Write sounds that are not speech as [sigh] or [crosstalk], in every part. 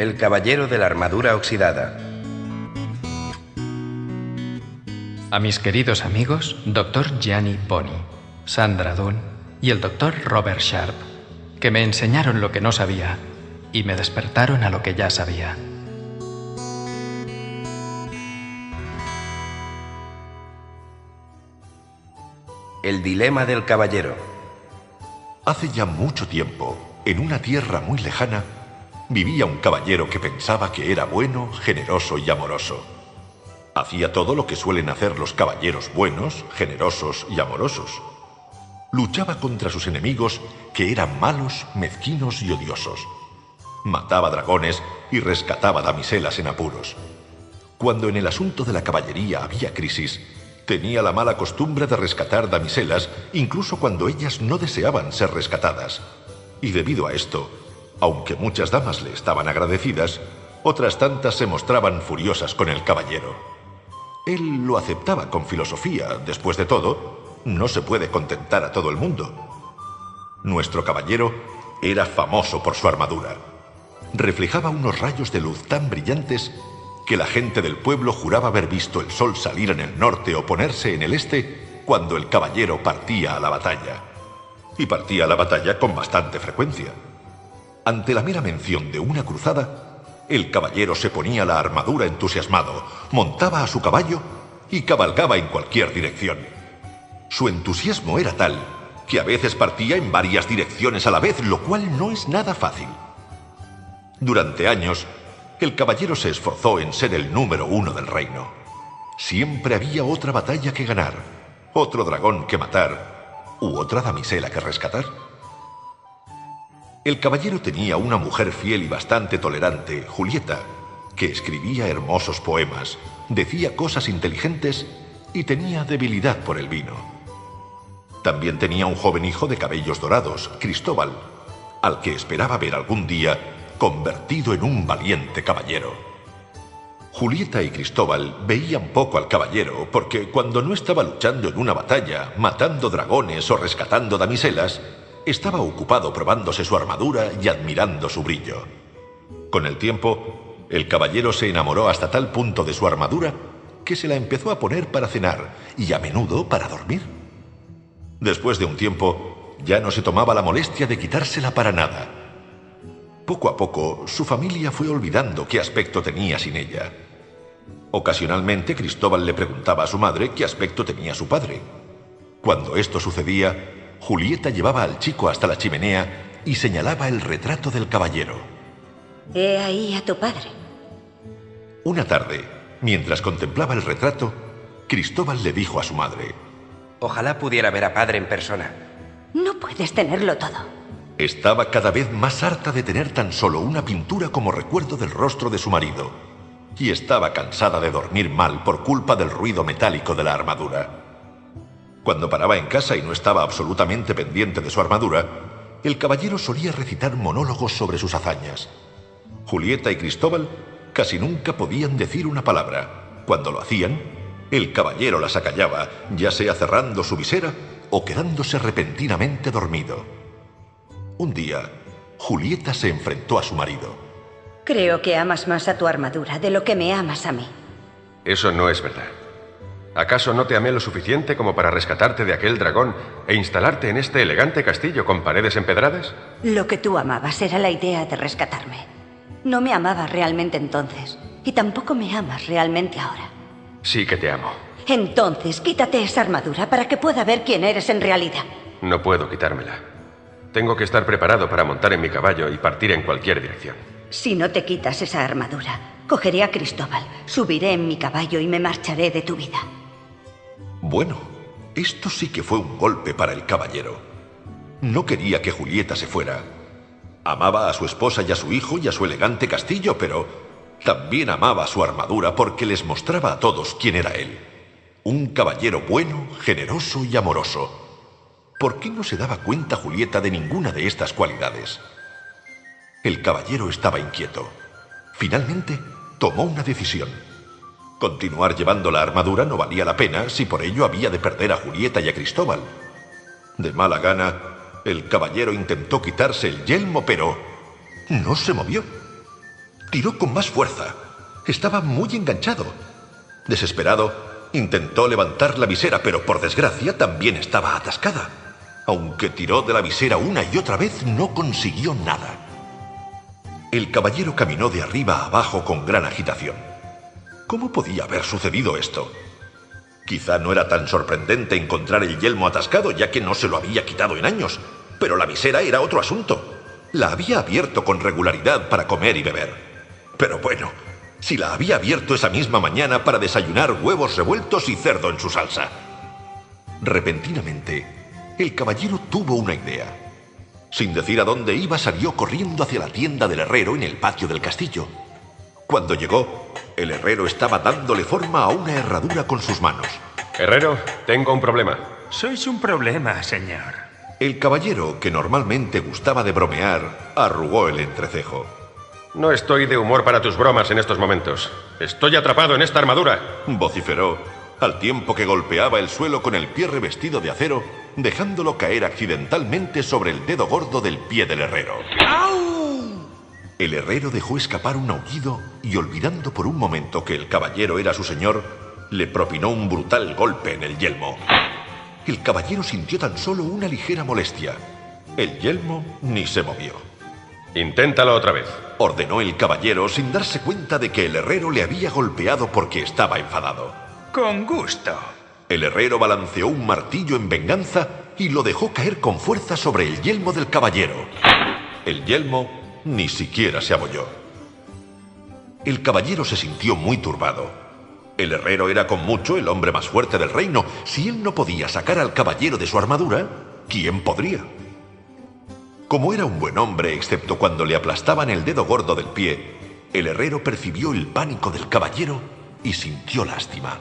El caballero de la armadura oxidada. A mis queridos amigos, Dr. Gianni Boni, Sandra Dunn y el Dr. Robert Sharp, que me enseñaron lo que no sabía y me despertaron a lo que ya sabía. El dilema del caballero. Hace ya mucho tiempo, en una tierra muy lejana, vivía un caballero que pensaba que era bueno, generoso y amoroso. Hacía todo lo que suelen hacer los caballeros buenos, generosos y amorosos. Luchaba contra sus enemigos que eran malos, mezquinos y odiosos. Mataba dragones y rescataba damiselas en apuros. Cuando en el asunto de la caballería había crisis, tenía la mala costumbre de rescatar damiselas incluso cuando ellas no deseaban ser rescatadas. Y debido a esto, aunque muchas damas le estaban agradecidas, otras tantas se mostraban furiosas con el caballero. Él lo aceptaba con filosofía, después de todo, no se puede contentar a todo el mundo. Nuestro caballero era famoso por su armadura. Reflejaba unos rayos de luz tan brillantes que la gente del pueblo juraba haber visto el sol salir en el norte o ponerse en el este cuando el caballero partía a la batalla. Y partía a la batalla con bastante frecuencia. Ante la mera mención de una cruzada, el caballero se ponía la armadura entusiasmado, montaba a su caballo y cabalgaba en cualquier dirección. Su entusiasmo era tal que a veces partía en varias direcciones a la vez, lo cual no es nada fácil. Durante años, el caballero se esforzó en ser el número uno del reino. Siempre había otra batalla que ganar, otro dragón que matar, u otra damisela que rescatar. El caballero tenía una mujer fiel y bastante tolerante, Julieta, que escribía hermosos poemas, decía cosas inteligentes y tenía debilidad por el vino. También tenía un joven hijo de cabellos dorados, Cristóbal, al que esperaba ver algún día convertido en un valiente caballero. Julieta y Cristóbal veían poco al caballero porque cuando no estaba luchando en una batalla, matando dragones o rescatando damiselas, estaba ocupado probándose su armadura y admirando su brillo. Con el tiempo, el caballero se enamoró hasta tal punto de su armadura que se la empezó a poner para cenar y a menudo para dormir. Después de un tiempo, ya no se tomaba la molestia de quitársela para nada poco a poco, su familia fue olvidando qué aspecto tenía sin ella. Ocasionalmente, Cristóbal le preguntaba a su madre qué aspecto tenía su padre. Cuando esto sucedía, Julieta llevaba al chico hasta la chimenea y señalaba el retrato del caballero. He ahí a tu padre. Una tarde, mientras contemplaba el retrato, Cristóbal le dijo a su madre, Ojalá pudiera ver a padre en persona. No puedes tenerlo todo. Estaba cada vez más harta de tener tan solo una pintura como recuerdo del rostro de su marido. Y estaba cansada de dormir mal por culpa del ruido metálico de la armadura. Cuando paraba en casa y no estaba absolutamente pendiente de su armadura, el caballero solía recitar monólogos sobre sus hazañas. Julieta y Cristóbal casi nunca podían decir una palabra. Cuando lo hacían, el caballero las acallaba, ya sea cerrando su visera o quedándose repentinamente dormido. Un día, Julieta se enfrentó a su marido. Creo que amas más a tu armadura de lo que me amas a mí. Eso no es verdad. ¿Acaso no te amé lo suficiente como para rescatarte de aquel dragón e instalarte en este elegante castillo con paredes empedradas? Lo que tú amabas era la idea de rescatarme. No me amabas realmente entonces, y tampoco me amas realmente ahora. Sí que te amo. Entonces, quítate esa armadura para que pueda ver quién eres en realidad. No puedo quitármela. Tengo que estar preparado para montar en mi caballo y partir en cualquier dirección. Si no te quitas esa armadura, cogeré a Cristóbal, subiré en mi caballo y me marcharé de tu vida. Bueno, esto sí que fue un golpe para el caballero. No quería que Julieta se fuera. Amaba a su esposa y a su hijo y a su elegante castillo, pero también amaba su armadura porque les mostraba a todos quién era él. Un caballero bueno, generoso y amoroso ¿Por qué no se daba cuenta Julieta de ninguna de estas cualidades? El caballero estaba inquieto. Finalmente, tomó una decisión. Continuar llevando la armadura no valía la pena si por ello había de perder a Julieta y a Cristóbal. De mala gana, el caballero intentó quitarse el yelmo, pero no se movió. Tiró con más fuerza. Estaba muy enganchado. Desesperado, intentó levantar la visera, pero por desgracia también estaba atascada. Aunque tiró de la visera una y otra vez, no consiguió nada. El caballero caminó de arriba a abajo con gran agitación. ¿Cómo podía haber sucedido esto? Quizá no era tan sorprendente encontrar el yelmo atascado, ya que no se lo había quitado en años, pero la visera era otro asunto. La había abierto con regularidad para comer y beber. Pero bueno, si la había abierto esa misma mañana para desayunar huevos revueltos y cerdo en su salsa. Repentinamente, el caballero tuvo una idea. Sin decir a dónde iba, salió corriendo hacia la tienda del herrero en el patio del castillo. Cuando llegó, el herrero estaba dándole forma a una herradura con sus manos. Herrero, tengo un problema. Sois un problema, señor. El caballero, que normalmente gustaba de bromear, arrugó el entrecejo. No estoy de humor para tus bromas en estos momentos. Estoy atrapado en esta armadura. Vociferó, al tiempo que golpeaba el suelo con el pie revestido de acero, dejándolo caer accidentalmente sobre el dedo gordo del pie del herrero. El herrero dejó escapar un aullido y olvidando por un momento que el caballero era su señor, le propinó un brutal golpe en el yelmo. El caballero sintió tan solo una ligera molestia. El yelmo ni se movió. Inténtalo otra vez. Ordenó el caballero sin darse cuenta de que el herrero le había golpeado porque estaba enfadado. Con gusto. El herrero balanceó un martillo en venganza y lo dejó caer con fuerza sobre el yelmo del caballero. El yelmo ni siquiera se abolló. El caballero se sintió muy turbado. El herrero era con mucho el hombre más fuerte del reino. Si él no podía sacar al caballero de su armadura, ¿quién podría? Como era un buen hombre, excepto cuando le aplastaban el dedo gordo del pie, el herrero percibió el pánico del caballero y sintió lástima.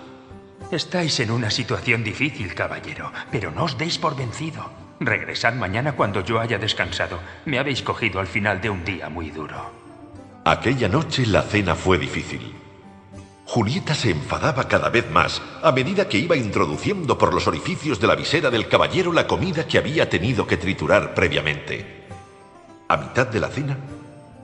Estáis en una situación difícil, caballero, pero no os deis por vencido. Regresad mañana cuando yo haya descansado. Me habéis cogido al final de un día muy duro. Aquella noche la cena fue difícil. Julieta se enfadaba cada vez más a medida que iba introduciendo por los orificios de la visera del caballero la comida que había tenido que triturar previamente. A mitad de la cena,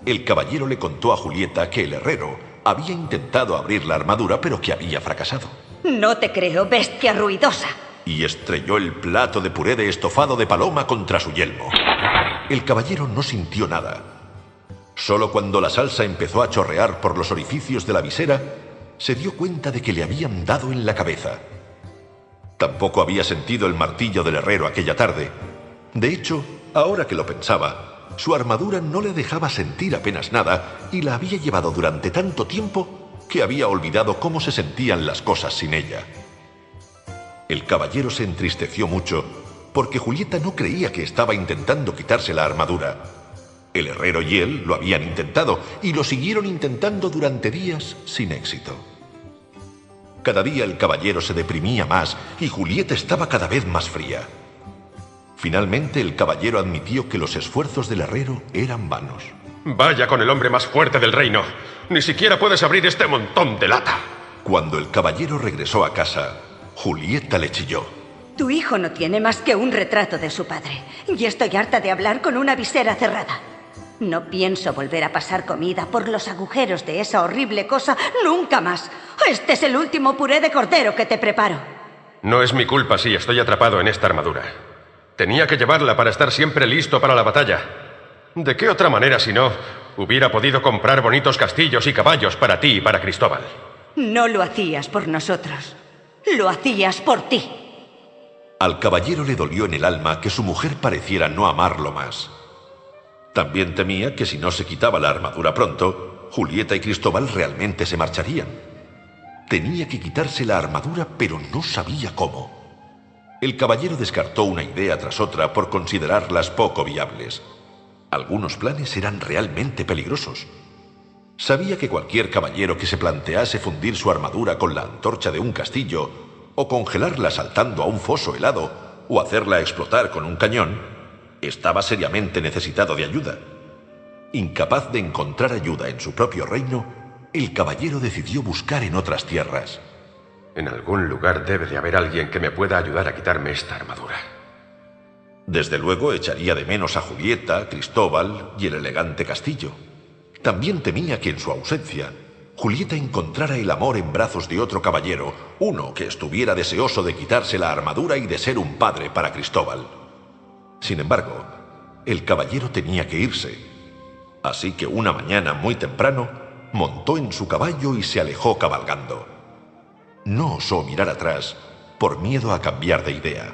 el caballero le contó a Julieta que el herrero había intentado abrir la armadura pero que había fracasado. No te creo, bestia ruidosa. Y estrelló el plato de puré de estofado de paloma contra su yelmo. El caballero no sintió nada. Solo cuando la salsa empezó a chorrear por los orificios de la visera, se dio cuenta de que le habían dado en la cabeza. Tampoco había sentido el martillo del herrero aquella tarde. De hecho, ahora que lo pensaba, su armadura no le dejaba sentir apenas nada y la había llevado durante tanto tiempo que había olvidado cómo se sentían las cosas sin ella. El caballero se entristeció mucho porque Julieta no creía que estaba intentando quitarse la armadura. El herrero y él lo habían intentado y lo siguieron intentando durante días sin éxito. Cada día el caballero se deprimía más y Julieta estaba cada vez más fría. Finalmente el caballero admitió que los esfuerzos del herrero eran vanos. Vaya con el hombre más fuerte del reino. Ni siquiera puedes abrir este montón de lata. Cuando el caballero regresó a casa, Julieta le chilló. Tu hijo no tiene más que un retrato de su padre. Y estoy harta de hablar con una visera cerrada. No pienso volver a pasar comida por los agujeros de esa horrible cosa nunca más. Este es el último puré de cordero que te preparo. No es mi culpa si estoy atrapado en esta armadura. Tenía que llevarla para estar siempre listo para la batalla. ¿De qué otra manera si no hubiera podido comprar bonitos castillos y caballos para ti y para Cristóbal? No lo hacías por nosotros. Lo hacías por ti. Al caballero le dolió en el alma que su mujer pareciera no amarlo más. También temía que si no se quitaba la armadura pronto, Julieta y Cristóbal realmente se marcharían. Tenía que quitarse la armadura, pero no sabía cómo. El caballero descartó una idea tras otra por considerarlas poco viables. Algunos planes eran realmente peligrosos. Sabía que cualquier caballero que se plantease fundir su armadura con la antorcha de un castillo, o congelarla saltando a un foso helado, o hacerla explotar con un cañón, estaba seriamente necesitado de ayuda. Incapaz de encontrar ayuda en su propio reino, el caballero decidió buscar en otras tierras. En algún lugar debe de haber alguien que me pueda ayudar a quitarme esta armadura. Desde luego echaría de menos a Julieta, Cristóbal y el elegante castillo. También temía que en su ausencia Julieta encontrara el amor en brazos de otro caballero, uno que estuviera deseoso de quitarse la armadura y de ser un padre para Cristóbal. Sin embargo, el caballero tenía que irse, así que una mañana muy temprano montó en su caballo y se alejó cabalgando. No osó mirar atrás por miedo a cambiar de idea.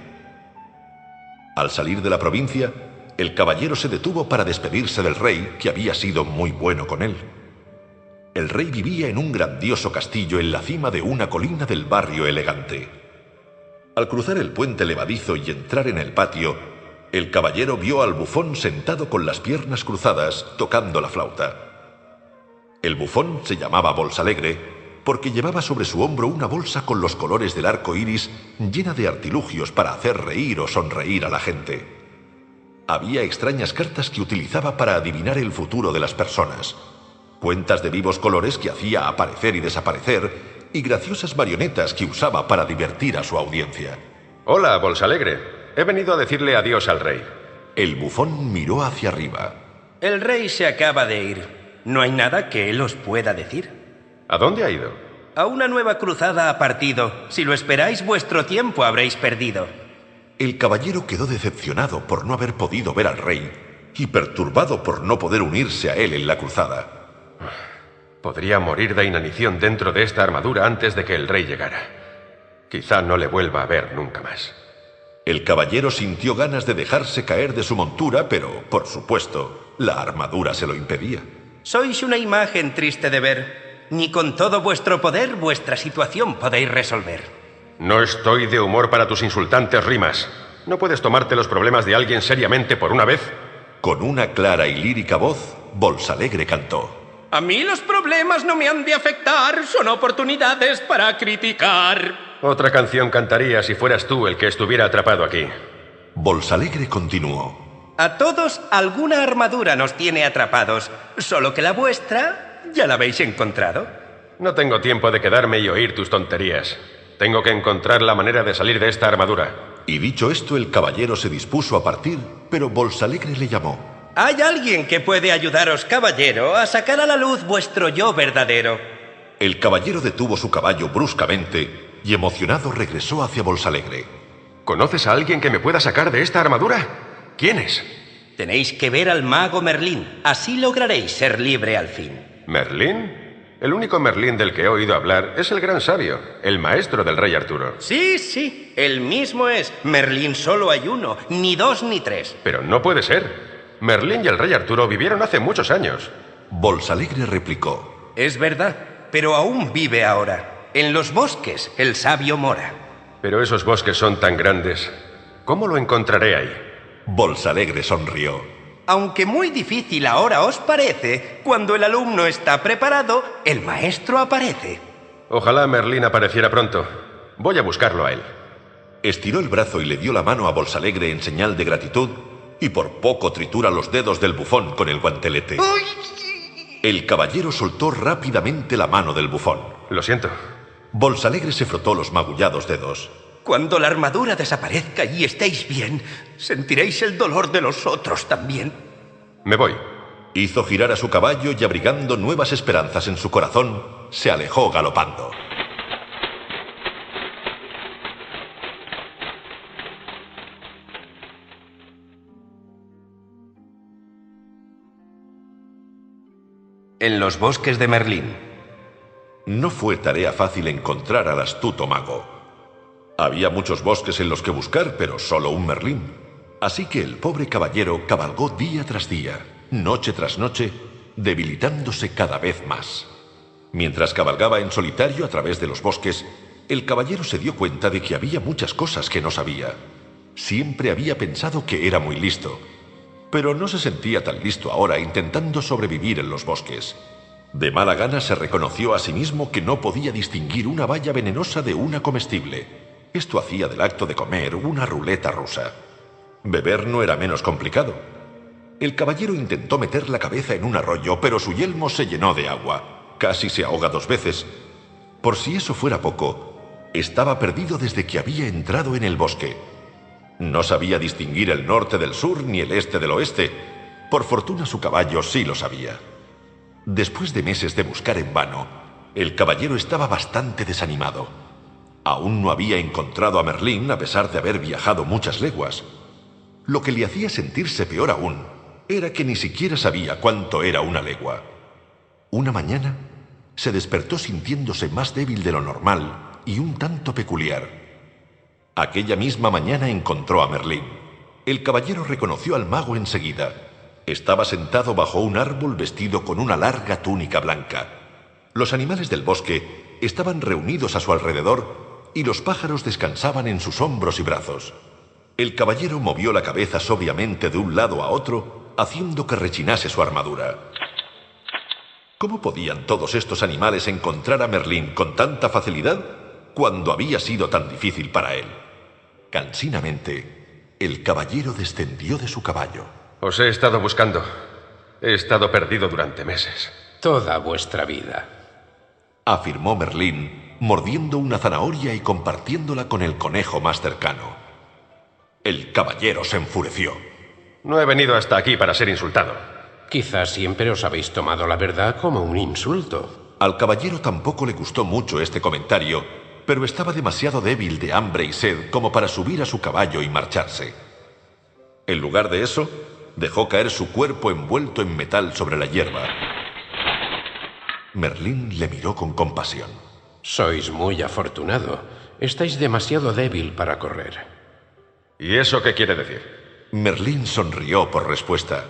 Al salir de la provincia, el caballero se detuvo para despedirse del rey, que había sido muy bueno con él. El rey vivía en un grandioso castillo en la cima de una colina del barrio elegante. Al cruzar el puente levadizo y entrar en el patio, el caballero vio al bufón sentado con las piernas cruzadas, tocando la flauta. El bufón se llamaba Bolsalegre porque llevaba sobre su hombro una bolsa con los colores del arco iris llena de artilugios para hacer reír o sonreír a la gente. Había extrañas cartas que utilizaba para adivinar el futuro de las personas cuentas de vivos colores que hacía aparecer y desaparecer, y graciosas marionetas que usaba para divertir a su audiencia. Hola, Bolsalegre. He venido a decirle adiós al rey. El bufón miró hacia arriba. El rey se acaba de ir. No hay nada que él os pueda decir. ¿A dónde ha ido? A una nueva cruzada ha partido. Si lo esperáis, vuestro tiempo habréis perdido. El caballero quedó decepcionado por no haber podido ver al rey y perturbado por no poder unirse a él en la cruzada. Podría morir de inanición dentro de esta armadura antes de que el rey llegara. Quizá no le vuelva a ver nunca más. El caballero sintió ganas de dejarse caer de su montura, pero, por supuesto, la armadura se lo impedía. Sois una imagen triste de ver. Ni con todo vuestro poder vuestra situación podéis resolver. No estoy de humor para tus insultantes rimas. ¿No puedes tomarte los problemas de alguien seriamente por una vez? Con una clara y lírica voz, Bolsalegre cantó. A mí los problemas no me han de afectar, son oportunidades para criticar. Otra canción cantaría si fueras tú el que estuviera atrapado aquí. Bolsalegre continuó. A todos alguna armadura nos tiene atrapados, solo que la vuestra ya la habéis encontrado. No tengo tiempo de quedarme y oír tus tonterías. Tengo que encontrar la manera de salir de esta armadura. Y dicho esto, el caballero se dispuso a partir, pero Bolsalegre le llamó. Hay alguien que puede ayudaros, caballero, a sacar a la luz vuestro yo verdadero. El caballero detuvo su caballo bruscamente y emocionado regresó hacia Bolsalegre. ¿Conoces a alguien que me pueda sacar de esta armadura? ¿Quién es? Tenéis que ver al mago Merlín. Así lograréis ser libre al fin. ¿Merlín? El único Merlín del que he oído hablar es el gran sabio, el maestro del rey Arturo. Sí, sí, el mismo es. Merlín solo hay uno, ni dos ni tres. Pero no puede ser. Merlín y el rey Arturo vivieron hace muchos años. Bolsalegre replicó. Es verdad, pero aún vive ahora. En los bosques, el sabio mora. Pero esos bosques son tan grandes. ¿Cómo lo encontraré ahí? Bolsalegre sonrió. Aunque muy difícil ahora os parece, cuando el alumno está preparado, el maestro aparece. Ojalá Merlín apareciera pronto. Voy a buscarlo a él. Estiró el brazo y le dio la mano a Bolsalegre en señal de gratitud y por poco tritura los dedos del bufón con el guantelete. El caballero soltó rápidamente la mano del bufón. Lo siento. Bolsalegre se frotó los magullados dedos. Cuando la armadura desaparezca y estéis bien, sentiréis el dolor de los otros también. Me voy. Hizo girar a su caballo y abrigando nuevas esperanzas en su corazón, se alejó galopando. en los bosques de Merlín. No fue tarea fácil encontrar al astuto mago. Había muchos bosques en los que buscar, pero solo un Merlín. Así que el pobre caballero cabalgó día tras día, noche tras noche, debilitándose cada vez más. Mientras cabalgaba en solitario a través de los bosques, el caballero se dio cuenta de que había muchas cosas que no sabía. Siempre había pensado que era muy listo, pero no se sentía tan listo ahora intentando sobrevivir en los bosques. De mala gana se reconoció a sí mismo que no podía distinguir una valla venenosa de una comestible. Esto hacía del acto de comer una ruleta rusa. Beber no era menos complicado. El caballero intentó meter la cabeza en un arroyo, pero su yelmo se llenó de agua. Casi se ahoga dos veces. Por si eso fuera poco, estaba perdido desde que había entrado en el bosque. No sabía distinguir el norte del sur ni el este del oeste. Por fortuna su caballo sí lo sabía. Después de meses de buscar en vano, el caballero estaba bastante desanimado. Aún no había encontrado a Merlín a pesar de haber viajado muchas leguas. Lo que le hacía sentirse peor aún era que ni siquiera sabía cuánto era una legua. Una mañana se despertó sintiéndose más débil de lo normal y un tanto peculiar. Aquella misma mañana encontró a Merlín. El caballero reconoció al mago enseguida. Estaba sentado bajo un árbol vestido con una larga túnica blanca. Los animales del bosque estaban reunidos a su alrededor y los pájaros descansaban en sus hombros y brazos. El caballero movió la cabeza sobriamente de un lado a otro, haciendo que rechinase su armadura. ¿Cómo podían todos estos animales encontrar a Merlín con tanta facilidad cuando había sido tan difícil para él? Cansinamente, el caballero descendió de su caballo. Os he estado buscando. He estado perdido durante meses. Toda vuestra vida. Afirmó Merlín, mordiendo una zanahoria y compartiéndola con el conejo más cercano. El caballero se enfureció. No he venido hasta aquí para ser insultado. Quizás siempre os habéis tomado la verdad como un insulto. Al caballero tampoco le gustó mucho este comentario, pero estaba demasiado débil de hambre y sed como para subir a su caballo y marcharse. En lugar de eso, dejó caer su cuerpo envuelto en metal sobre la hierba. Merlín le miró con compasión. Sois muy afortunado. Estáis demasiado débil para correr. ¿Y eso qué quiere decir? Merlín sonrió por respuesta.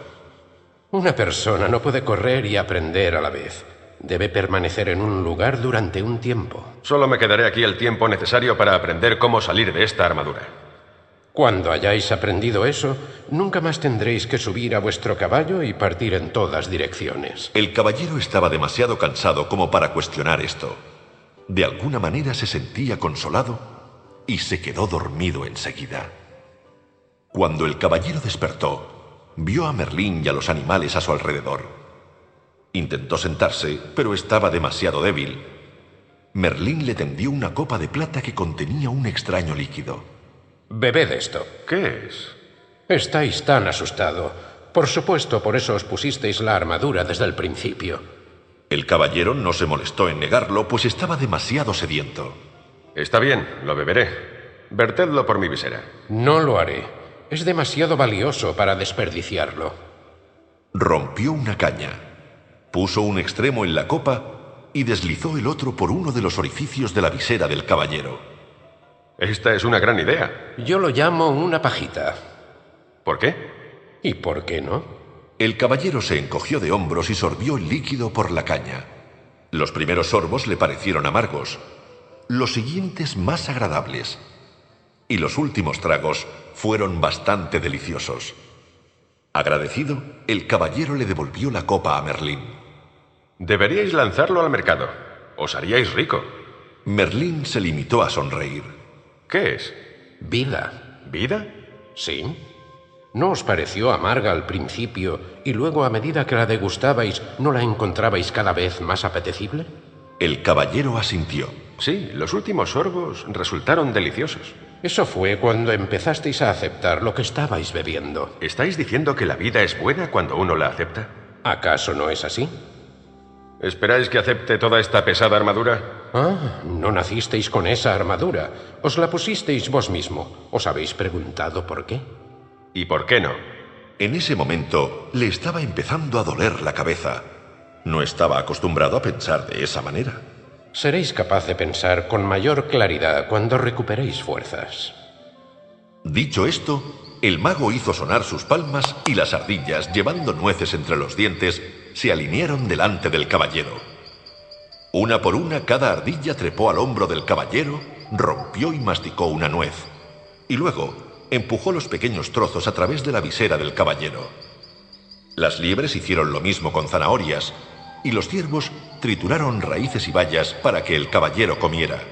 Una persona no puede correr y aprender a la vez. Debe permanecer en un lugar durante un tiempo. Solo me quedaré aquí el tiempo necesario para aprender cómo salir de esta armadura. Cuando hayáis aprendido eso, nunca más tendréis que subir a vuestro caballo y partir en todas direcciones. El caballero estaba demasiado cansado como para cuestionar esto. De alguna manera se sentía consolado y se quedó dormido enseguida. Cuando el caballero despertó, vio a Merlín y a los animales a su alrededor. Intentó sentarse, pero estaba demasiado débil. Merlín le tendió una copa de plata que contenía un extraño líquido. Bebed esto. ¿Qué es? Estáis tan asustado. Por supuesto, por eso os pusisteis la armadura desde el principio. El caballero no se molestó en negarlo, pues estaba demasiado sediento. Está bien, lo beberé. Vertedlo por mi visera. No lo haré. Es demasiado valioso para desperdiciarlo. Rompió una caña, puso un extremo en la copa y deslizó el otro por uno de los orificios de la visera del caballero. Esta es una gran idea. Yo lo llamo una pajita. ¿Por qué? ¿Y por qué no? El caballero se encogió de hombros y sorbió el líquido por la caña. Los primeros sorbos le parecieron amargos, los siguientes más agradables, y los últimos tragos fueron bastante deliciosos. Agradecido, el caballero le devolvió la copa a Merlín. Deberíais lanzarlo al mercado. Os haríais rico. Merlín se limitó a sonreír. ¿Qué es? Vida. ¿Vida? Sí. ¿No os pareció amarga al principio y luego a medida que la degustabais no la encontrabais cada vez más apetecible? El caballero asintió. Sí, los últimos sorbos resultaron deliciosos. Eso fue cuando empezasteis a aceptar lo que estabais bebiendo. ¿Estáis diciendo que la vida es buena cuando uno la acepta? ¿Acaso no es así? ¿Esperáis que acepte toda esta pesada armadura? Ah, no nacisteis con esa armadura. Os la pusisteis vos mismo. ¿Os habéis preguntado por qué? ¿Y por qué no? En ese momento le estaba empezando a doler la cabeza. No estaba acostumbrado a pensar de esa manera. Seréis capaz de pensar con mayor claridad cuando recuperéis fuerzas. Dicho esto, el mago hizo sonar sus palmas y las ardillas, llevando nueces entre los dientes, se alinearon delante del caballero. Una por una, cada ardilla trepó al hombro del caballero, rompió y masticó una nuez. Y luego empujó los pequeños trozos a través de la visera del caballero. Las liebres hicieron lo mismo con zanahorias, y los ciervos trituraron raíces y bayas para que el caballero comiera.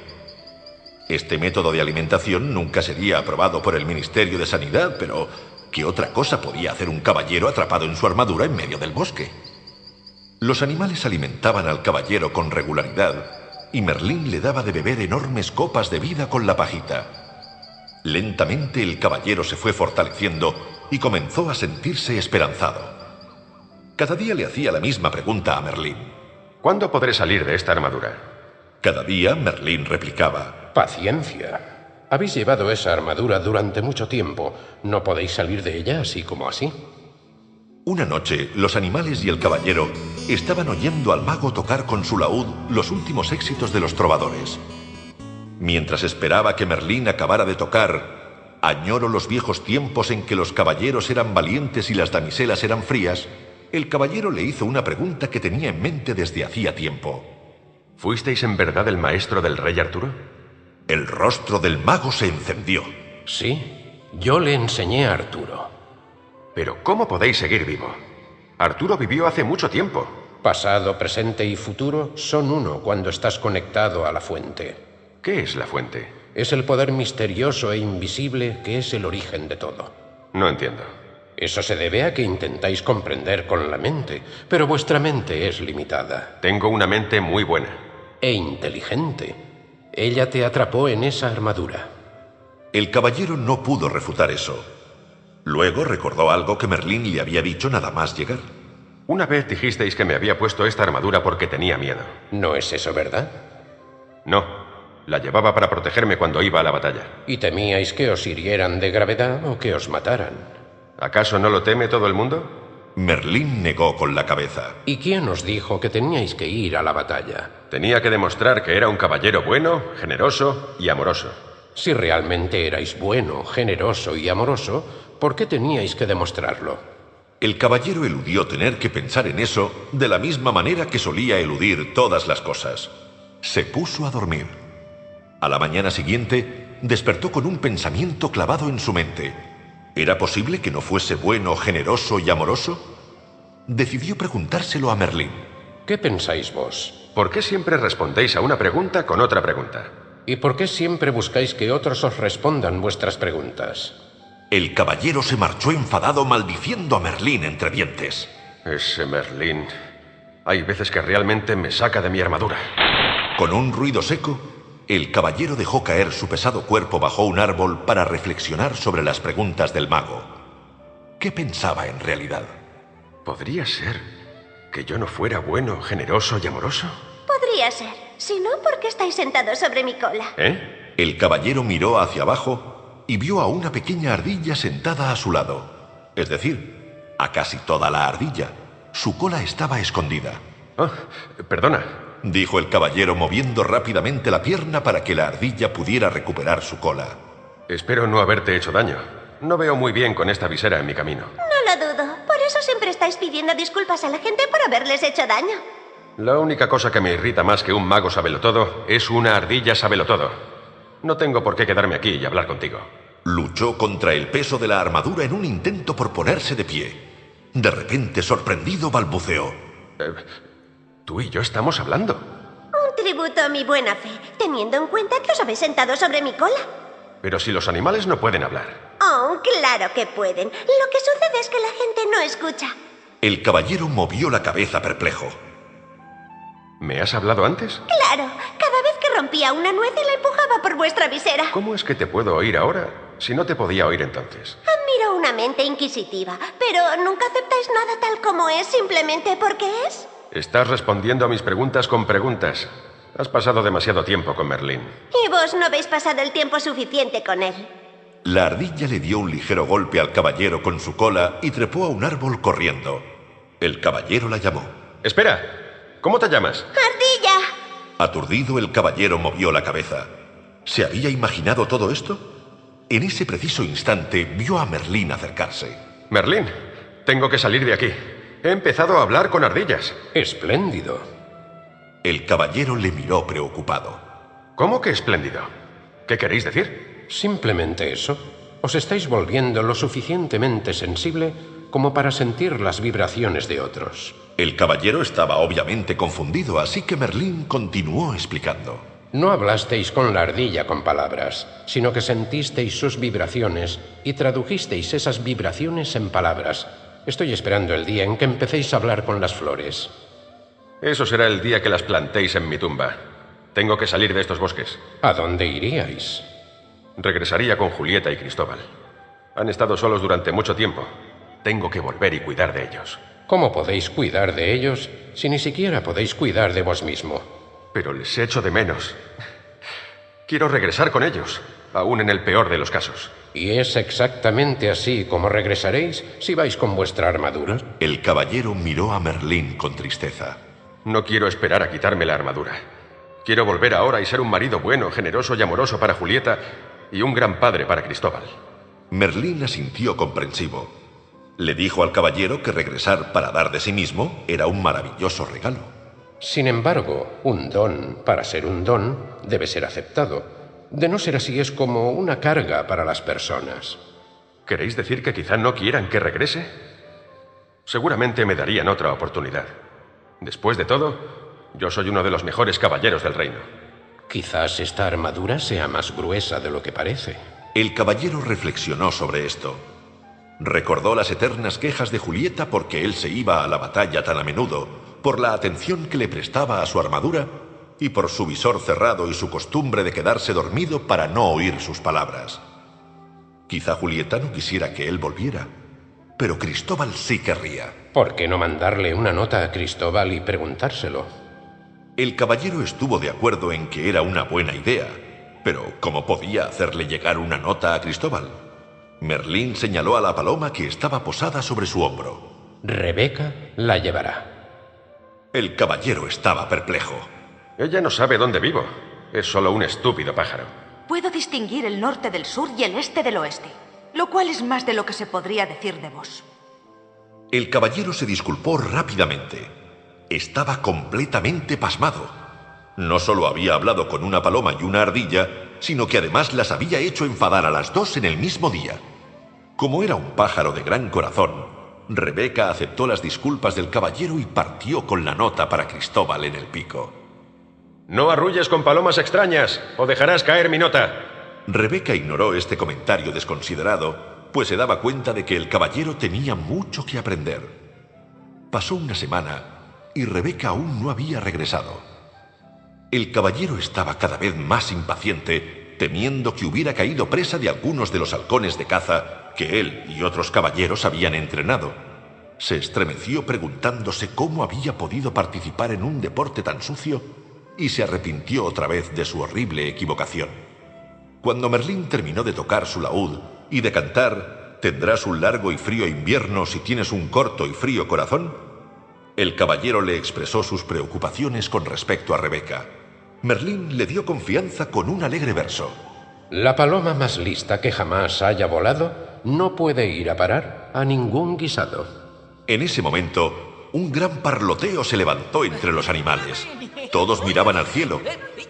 Este método de alimentación nunca sería aprobado por el Ministerio de Sanidad, pero ¿qué otra cosa podía hacer un caballero atrapado en su armadura en medio del bosque? Los animales alimentaban al caballero con regularidad y Merlín le daba de beber enormes copas de vida con la pajita. Lentamente el caballero se fue fortaleciendo y comenzó a sentirse esperanzado. Cada día le hacía la misma pregunta a Merlín. ¿Cuándo podré salir de esta armadura? Cada día Merlín replicaba. Paciencia. Habéis llevado esa armadura durante mucho tiempo. No podéis salir de ella así como así. Una noche, los animales y el caballero estaban oyendo al mago tocar con su laúd los últimos éxitos de los trovadores. Mientras esperaba que Merlín acabara de tocar, añoro los viejos tiempos en que los caballeros eran valientes y las damiselas eran frías, el caballero le hizo una pregunta que tenía en mente desde hacía tiempo. ¿Fuisteis en verdad el maestro del rey Arturo? El rostro del mago se encendió. Sí, yo le enseñé a Arturo. Pero ¿cómo podéis seguir vivo? Arturo vivió hace mucho tiempo. Pasado, presente y futuro son uno cuando estás conectado a la fuente. ¿Qué es la fuente? Es el poder misterioso e invisible que es el origen de todo. No entiendo. Eso se debe a que intentáis comprender con la mente, pero vuestra mente es limitada. Tengo una mente muy buena. E inteligente. Ella te atrapó en esa armadura. El caballero no pudo refutar eso. Luego recordó algo que Merlín le había dicho nada más llegar. Una vez dijisteis que me había puesto esta armadura porque tenía miedo. ¿No es eso verdad? No, la llevaba para protegerme cuando iba a la batalla. ¿Y temíais que os hirieran de gravedad o que os mataran? ¿Acaso no lo teme todo el mundo? Merlín negó con la cabeza. ¿Y quién os dijo que teníais que ir a la batalla? Tenía que demostrar que era un caballero bueno, generoso y amoroso. Si realmente erais bueno, generoso y amoroso, ¿por qué teníais que demostrarlo? El caballero eludió tener que pensar en eso de la misma manera que solía eludir todas las cosas. Se puso a dormir. A la mañana siguiente, despertó con un pensamiento clavado en su mente. ¿Era posible que no fuese bueno, generoso y amoroso? Decidió preguntárselo a Merlín. ¿Qué pensáis vos? ¿Por qué siempre respondéis a una pregunta con otra pregunta? ¿Y por qué siempre buscáis que otros os respondan vuestras preguntas? El caballero se marchó enfadado maldiciendo a Merlín entre dientes. Ese Merlín. Hay veces que realmente me saca de mi armadura. Con un ruido seco, el caballero dejó caer su pesado cuerpo bajo un árbol para reflexionar sobre las preguntas del mago. ¿Qué pensaba en realidad? ¿Podría ser que yo no fuera bueno, generoso y amoroso? Podría ser. Si no, ¿por qué estáis sentados sobre mi cola? ¿Eh? El caballero miró hacia abajo y vio a una pequeña ardilla sentada a su lado. Es decir, a casi toda la ardilla. Su cola estaba escondida. Oh, perdona, dijo el caballero moviendo rápidamente la pierna para que la ardilla pudiera recuperar su cola. Espero no haberte hecho daño. No veo muy bien con esta visera en mi camino. No lo dudo. Por eso siempre estáis pidiendo disculpas a la gente por haberles hecho daño. La única cosa que me irrita más que un mago sabelotodo es una ardilla sabelotodo. No tengo por qué quedarme aquí y hablar contigo. Luchó contra el peso de la armadura en un intento por ponerse de pie. De repente, sorprendido, balbuceó. Eh, Tú y yo estamos hablando. Un tributo a mi buena fe, teniendo en cuenta que os habéis sentado sobre mi cola. Pero si los animales no pueden hablar. Oh, claro que pueden. Lo que sucede es que la gente no escucha. El caballero movió la cabeza perplejo. ¿Me has hablado antes? Claro, cada vez que rompía una nuez y la empujaba por vuestra visera. ¿Cómo es que te puedo oír ahora si no te podía oír entonces? Admiro una mente inquisitiva, pero nunca aceptáis nada tal como es simplemente porque es. Estás respondiendo a mis preguntas con preguntas. Has pasado demasiado tiempo con Merlín. Y vos no habéis pasado el tiempo suficiente con él. La ardilla le dio un ligero golpe al caballero con su cola y trepó a un árbol corriendo. El caballero la llamó. Espera, ¿cómo te llamas? ¡Ardilla! Aturdido, el caballero movió la cabeza. ¿Se había imaginado todo esto? En ese preciso instante vio a Merlín acercarse. Merlín, tengo que salir de aquí. He empezado a hablar con ardillas. Espléndido. El caballero le miró preocupado. ¿Cómo que espléndido? ¿Qué queréis decir? Simplemente eso. Os estáis volviendo lo suficientemente sensible como para sentir las vibraciones de otros. El caballero estaba obviamente confundido, así que Merlín continuó explicando. No hablasteis con la ardilla con palabras, sino que sentisteis sus vibraciones y tradujisteis esas vibraciones en palabras, Estoy esperando el día en que empecéis a hablar con las flores. Eso será el día que las plantéis en mi tumba. Tengo que salir de estos bosques. ¿A dónde iríais? Regresaría con Julieta y Cristóbal. Han estado solos durante mucho tiempo. Tengo que volver y cuidar de ellos. ¿Cómo podéis cuidar de ellos si ni siquiera podéis cuidar de vos mismo? Pero les echo de menos. Quiero regresar con ellos, aún en el peor de los casos. ¿Y es exactamente así como regresaréis si vais con vuestra armadura? El caballero miró a Merlín con tristeza. No quiero esperar a quitarme la armadura. Quiero volver ahora y ser un marido bueno, generoso y amoroso para Julieta y un gran padre para Cristóbal. Merlín asintió comprensivo. Le dijo al caballero que regresar para dar de sí mismo era un maravilloso regalo. Sin embargo, un don, para ser un don, debe ser aceptado. De no ser así es como una carga para las personas. ¿Queréis decir que quizá no quieran que regrese? Seguramente me darían otra oportunidad. Después de todo, yo soy uno de los mejores caballeros del reino. Quizás esta armadura sea más gruesa de lo que parece. El caballero reflexionó sobre esto. Recordó las eternas quejas de Julieta porque él se iba a la batalla tan a menudo, por la atención que le prestaba a su armadura y por su visor cerrado y su costumbre de quedarse dormido para no oír sus palabras. Quizá Julieta no quisiera que él volviera, pero Cristóbal sí querría. ¿Por qué no mandarle una nota a Cristóbal y preguntárselo? El caballero estuvo de acuerdo en que era una buena idea, pero ¿cómo podía hacerle llegar una nota a Cristóbal? Merlín señaló a la paloma que estaba posada sobre su hombro. Rebeca la llevará. El caballero estaba perplejo. Ella no sabe dónde vivo. Es solo un estúpido pájaro. Puedo distinguir el norte del sur y el este del oeste, lo cual es más de lo que se podría decir de vos. El caballero se disculpó rápidamente. Estaba completamente pasmado. No solo había hablado con una paloma y una ardilla, sino que además las había hecho enfadar a las dos en el mismo día. Como era un pájaro de gran corazón, Rebeca aceptó las disculpas del caballero y partió con la nota para Cristóbal en el pico. No arrulles con palomas extrañas o dejarás caer mi nota. Rebeca ignoró este comentario desconsiderado, pues se daba cuenta de que el caballero tenía mucho que aprender. Pasó una semana y Rebeca aún no había regresado. El caballero estaba cada vez más impaciente, temiendo que hubiera caído presa de algunos de los halcones de caza que él y otros caballeros habían entrenado. Se estremeció preguntándose cómo había podido participar en un deporte tan sucio y se arrepintió otra vez de su horrible equivocación. Cuando Merlín terminó de tocar su laúd y de cantar Tendrás un largo y frío invierno si tienes un corto y frío corazón, el caballero le expresó sus preocupaciones con respecto a Rebeca. Merlín le dio confianza con un alegre verso. La paloma más lista que jamás haya volado no puede ir a parar a ningún guisado. En ese momento, un gran parloteo se levantó entre los animales. Todos miraban al cielo,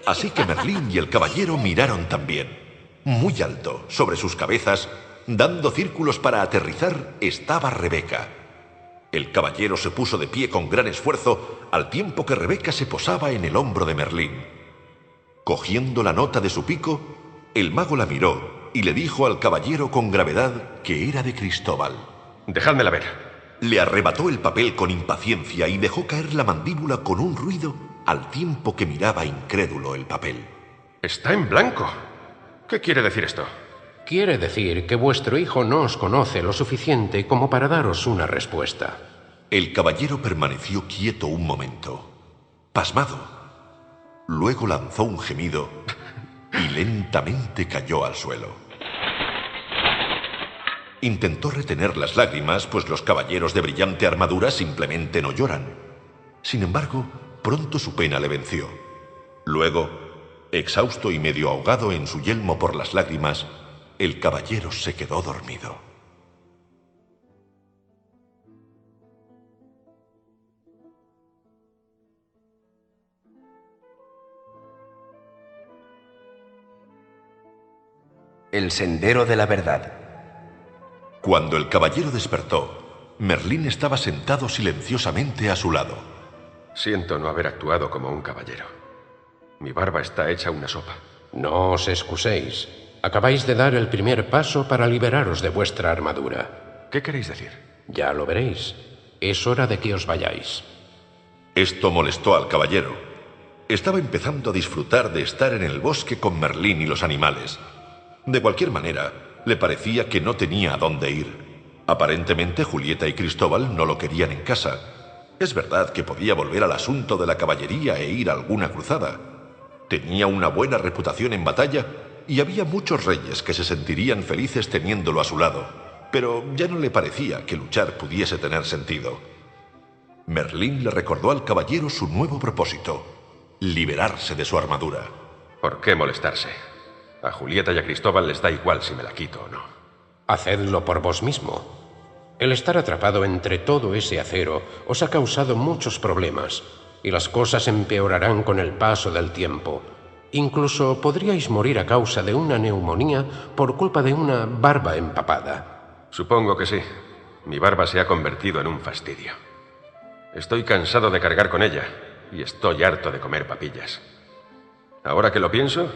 así que Merlín y el caballero miraron también. Muy alto, sobre sus cabezas, dando círculos para aterrizar, estaba Rebeca. El caballero se puso de pie con gran esfuerzo al tiempo que Rebeca se posaba en el hombro de Merlín. Cogiendo la nota de su pico, el mago la miró y le dijo al caballero con gravedad que era de Cristóbal. Dejádmela ver. Le arrebató el papel con impaciencia y dejó caer la mandíbula con un ruido al tiempo que miraba incrédulo el papel. Está en blanco. ¿Qué quiere decir esto? Quiere decir que vuestro hijo no os conoce lo suficiente como para daros una respuesta. El caballero permaneció quieto un momento, pasmado. Luego lanzó un gemido y lentamente cayó al suelo. Intentó retener las lágrimas, pues los caballeros de brillante armadura simplemente no lloran. Sin embargo, pronto su pena le venció. Luego, exhausto y medio ahogado en su yelmo por las lágrimas, el caballero se quedó dormido. El sendero de la verdad. Cuando el caballero despertó, Merlín estaba sentado silenciosamente a su lado. Siento no haber actuado como un caballero. Mi barba está hecha una sopa. No os excuséis. Acabáis de dar el primer paso para liberaros de vuestra armadura. ¿Qué queréis decir? Ya lo veréis. Es hora de que os vayáis. Esto molestó al caballero. Estaba empezando a disfrutar de estar en el bosque con Merlín y los animales. De cualquier manera, le parecía que no tenía a dónde ir. Aparentemente Julieta y Cristóbal no lo querían en casa. Es verdad que podía volver al asunto de la caballería e ir a alguna cruzada. Tenía una buena reputación en batalla y había muchos reyes que se sentirían felices teniéndolo a su lado, pero ya no le parecía que luchar pudiese tener sentido. Merlín le recordó al caballero su nuevo propósito, liberarse de su armadura. ¿Por qué molestarse? A Julieta y a Cristóbal les da igual si me la quito o no. Hacedlo por vos mismo. El estar atrapado entre todo ese acero os ha causado muchos problemas y las cosas empeorarán con el paso del tiempo. Incluso podríais morir a causa de una neumonía por culpa de una barba empapada. Supongo que sí. Mi barba se ha convertido en un fastidio. Estoy cansado de cargar con ella y estoy harto de comer papillas. Ahora que lo pienso,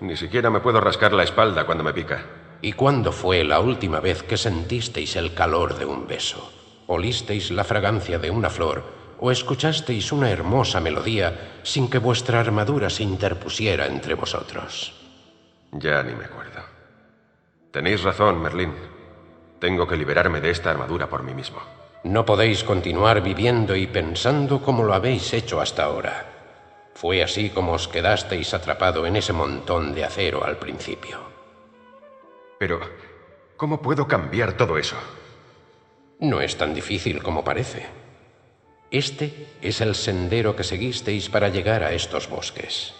ni siquiera me puedo rascar la espalda cuando me pica. ¿Y cuándo fue la última vez que sentisteis el calor de un beso? ¿Olisteis la fragancia de una flor o escuchasteis una hermosa melodía sin que vuestra armadura se interpusiera entre vosotros? Ya ni me acuerdo. Tenéis razón, Merlín. Tengo que liberarme de esta armadura por mí mismo. No podéis continuar viviendo y pensando como lo habéis hecho hasta ahora. Fue así como os quedasteis atrapado en ese montón de acero al principio. Pero, ¿cómo puedo cambiar todo eso? No es tan difícil como parece. Este es el sendero que seguisteis para llegar a estos bosques.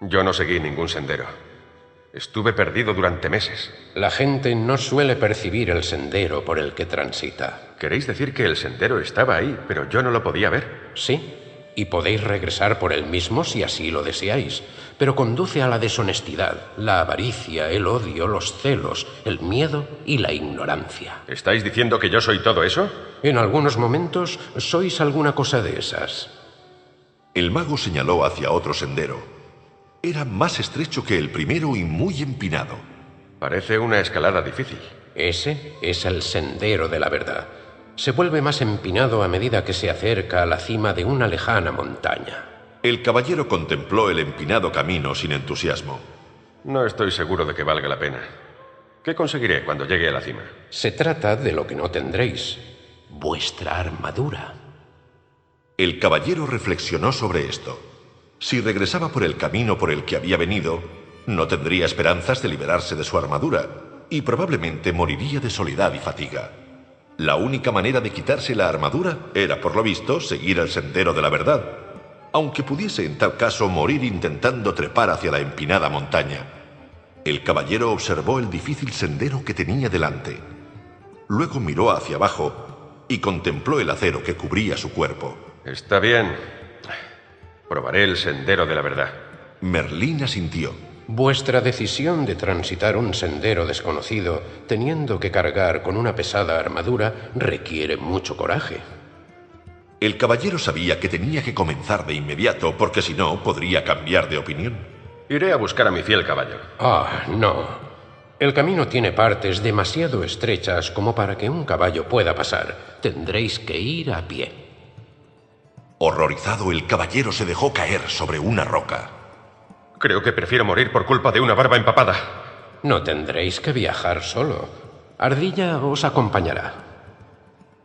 Yo no seguí ningún sendero. Estuve perdido durante meses. La gente no suele percibir el sendero por el que transita. ¿Queréis decir que el sendero estaba ahí, pero yo no lo podía ver? Sí, y podéis regresar por él mismo si así lo deseáis, pero conduce a la deshonestidad, la avaricia, el odio, los celos, el miedo y la ignorancia. ¿Estáis diciendo que yo soy todo eso? En algunos momentos sois alguna cosa de esas. El mago señaló hacia otro sendero. Era más estrecho que el primero y muy empinado. Parece una escalada difícil. Ese es el sendero de la verdad. Se vuelve más empinado a medida que se acerca a la cima de una lejana montaña. El caballero contempló el empinado camino sin entusiasmo. No estoy seguro de que valga la pena. ¿Qué conseguiré cuando llegue a la cima? Se trata de lo que no tendréis. Vuestra armadura. El caballero reflexionó sobre esto. Si regresaba por el camino por el que había venido, no tendría esperanzas de liberarse de su armadura y probablemente moriría de soledad y fatiga. La única manera de quitarse la armadura era, por lo visto, seguir el sendero de la verdad, aunque pudiese en tal caso morir intentando trepar hacia la empinada montaña. El caballero observó el difícil sendero que tenía delante. Luego miró hacia abajo y contempló el acero que cubría su cuerpo. Está bien. Probaré el sendero de la verdad. Merlín asintió. Vuestra decisión de transitar un sendero desconocido teniendo que cargar con una pesada armadura requiere mucho coraje. El caballero sabía que tenía que comenzar de inmediato porque si no podría cambiar de opinión. Iré a buscar a mi fiel caballo. Ah, no. El camino tiene partes demasiado estrechas como para que un caballo pueda pasar. Tendréis que ir a pie. Horrorizado, el caballero se dejó caer sobre una roca. Creo que prefiero morir por culpa de una barba empapada. No tendréis que viajar solo. Ardilla os acompañará.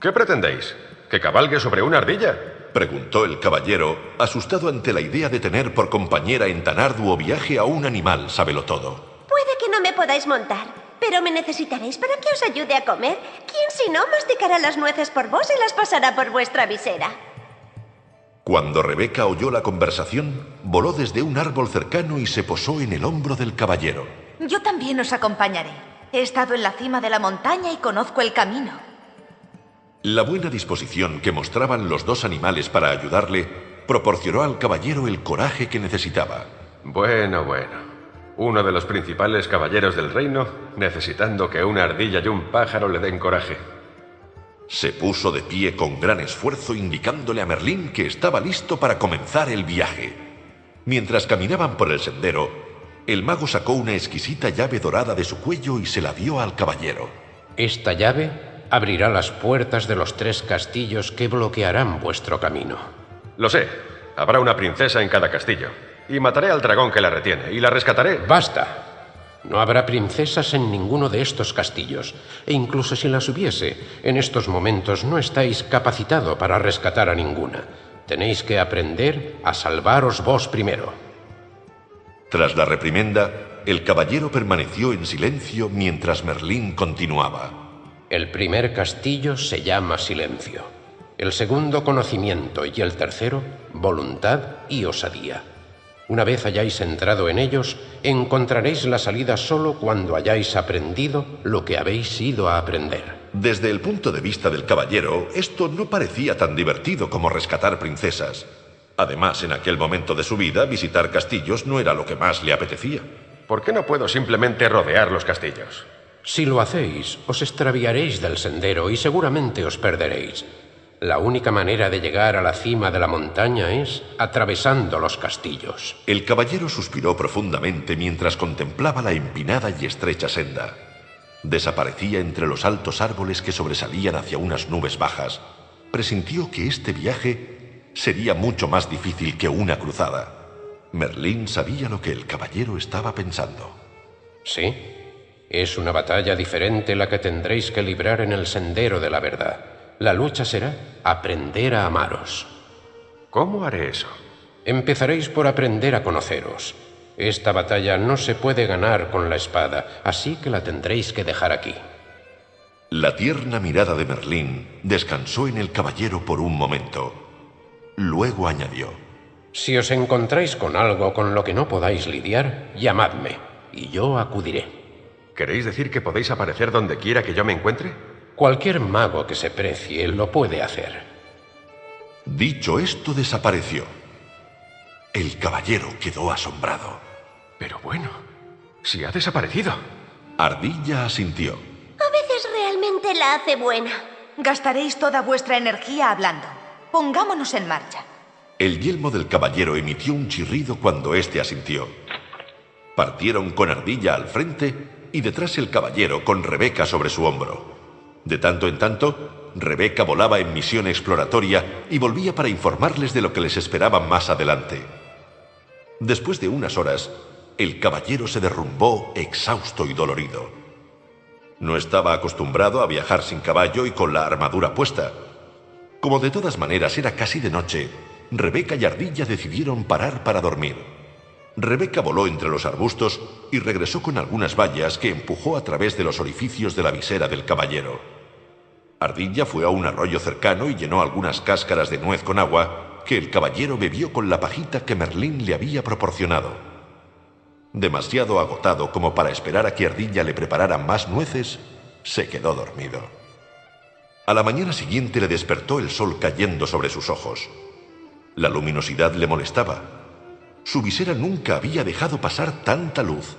¿Qué pretendéis? ¿Que cabalgue sobre una ardilla? Preguntó el caballero, asustado ante la idea de tener por compañera en tan arduo viaje a un animal todo. Puede que no me podáis montar, pero me necesitaréis para que os ayude a comer. ¿Quién si no masticará las nueces por vos y las pasará por vuestra visera? Cuando Rebeca oyó la conversación, voló desde un árbol cercano y se posó en el hombro del caballero. Yo también os acompañaré. He estado en la cima de la montaña y conozco el camino. La buena disposición que mostraban los dos animales para ayudarle proporcionó al caballero el coraje que necesitaba. Bueno, bueno. Uno de los principales caballeros del reino necesitando que una ardilla y un pájaro le den coraje. Se puso de pie con gran esfuerzo indicándole a Merlín que estaba listo para comenzar el viaje. Mientras caminaban por el sendero, el mago sacó una exquisita llave dorada de su cuello y se la dio al caballero. Esta llave abrirá las puertas de los tres castillos que bloquearán vuestro camino. Lo sé. Habrá una princesa en cada castillo. Y mataré al dragón que la retiene y la rescataré. Basta. No habrá princesas en ninguno de estos castillos, e incluso si las hubiese, en estos momentos no estáis capacitado para rescatar a ninguna. Tenéis que aprender a salvaros vos primero. Tras la reprimenda, el caballero permaneció en silencio mientras Merlín continuaba. El primer castillo se llama silencio, el segundo conocimiento y el tercero voluntad y osadía. Una vez hayáis entrado en ellos, encontraréis la salida solo cuando hayáis aprendido lo que habéis ido a aprender. Desde el punto de vista del caballero, esto no parecía tan divertido como rescatar princesas. Además, en aquel momento de su vida, visitar castillos no era lo que más le apetecía. ¿Por qué no puedo simplemente rodear los castillos? Si lo hacéis, os extraviaréis del sendero y seguramente os perderéis. La única manera de llegar a la cima de la montaña es atravesando los castillos. El caballero suspiró profundamente mientras contemplaba la empinada y estrecha senda. Desaparecía entre los altos árboles que sobresalían hacia unas nubes bajas. Presintió que este viaje sería mucho más difícil que una cruzada. Merlín sabía lo que el caballero estaba pensando. Sí, es una batalla diferente la que tendréis que librar en el sendero de la verdad. La lucha será aprender a amaros. ¿Cómo haré eso? Empezaréis por aprender a conoceros. Esta batalla no se puede ganar con la espada, así que la tendréis que dejar aquí. La tierna mirada de Merlín descansó en el caballero por un momento. Luego añadió, Si os encontráis con algo con lo que no podáis lidiar, llamadme, y yo acudiré. ¿Queréis decir que podéis aparecer donde quiera que yo me encuentre? Cualquier mago que se precie lo puede hacer. Dicho esto, desapareció. El caballero quedó asombrado. Pero bueno, si ha desaparecido. Ardilla asintió. A veces realmente la hace buena. Gastaréis toda vuestra energía hablando. Pongámonos en marcha. El yelmo del caballero emitió un chirrido cuando éste asintió. Partieron con Ardilla al frente y detrás el caballero con Rebeca sobre su hombro. De tanto en tanto, Rebeca volaba en misión exploratoria y volvía para informarles de lo que les esperaba más adelante. Después de unas horas, el caballero se derrumbó exhausto y dolorido. No estaba acostumbrado a viajar sin caballo y con la armadura puesta. Como de todas maneras era casi de noche, Rebeca y Ardilla decidieron parar para dormir. Rebeca voló entre los arbustos y regresó con algunas vallas que empujó a través de los orificios de la visera del caballero. Ardilla fue a un arroyo cercano y llenó algunas cáscaras de nuez con agua que el caballero bebió con la pajita que Merlín le había proporcionado. Demasiado agotado como para esperar a que Ardilla le preparara más nueces, se quedó dormido. A la mañana siguiente le despertó el sol cayendo sobre sus ojos. La luminosidad le molestaba su visera nunca había dejado pasar tanta luz.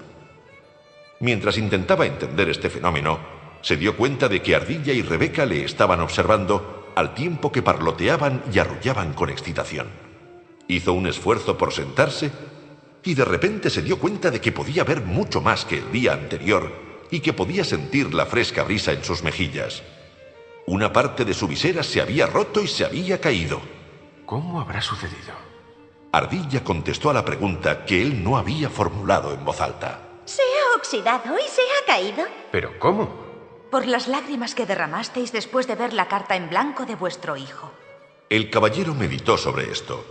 Mientras intentaba entender este fenómeno, se dio cuenta de que Ardilla y Rebeca le estaban observando al tiempo que parloteaban y arrullaban con excitación. Hizo un esfuerzo por sentarse y de repente se dio cuenta de que podía ver mucho más que el día anterior y que podía sentir la fresca brisa en sus mejillas. Una parte de su visera se había roto y se había caído. ¿Cómo habrá sucedido? Ardilla contestó a la pregunta que él no había formulado en voz alta. Se ha oxidado y se ha caído. ¿Pero cómo? Por las lágrimas que derramasteis después de ver la carta en blanco de vuestro hijo. El caballero meditó sobre esto.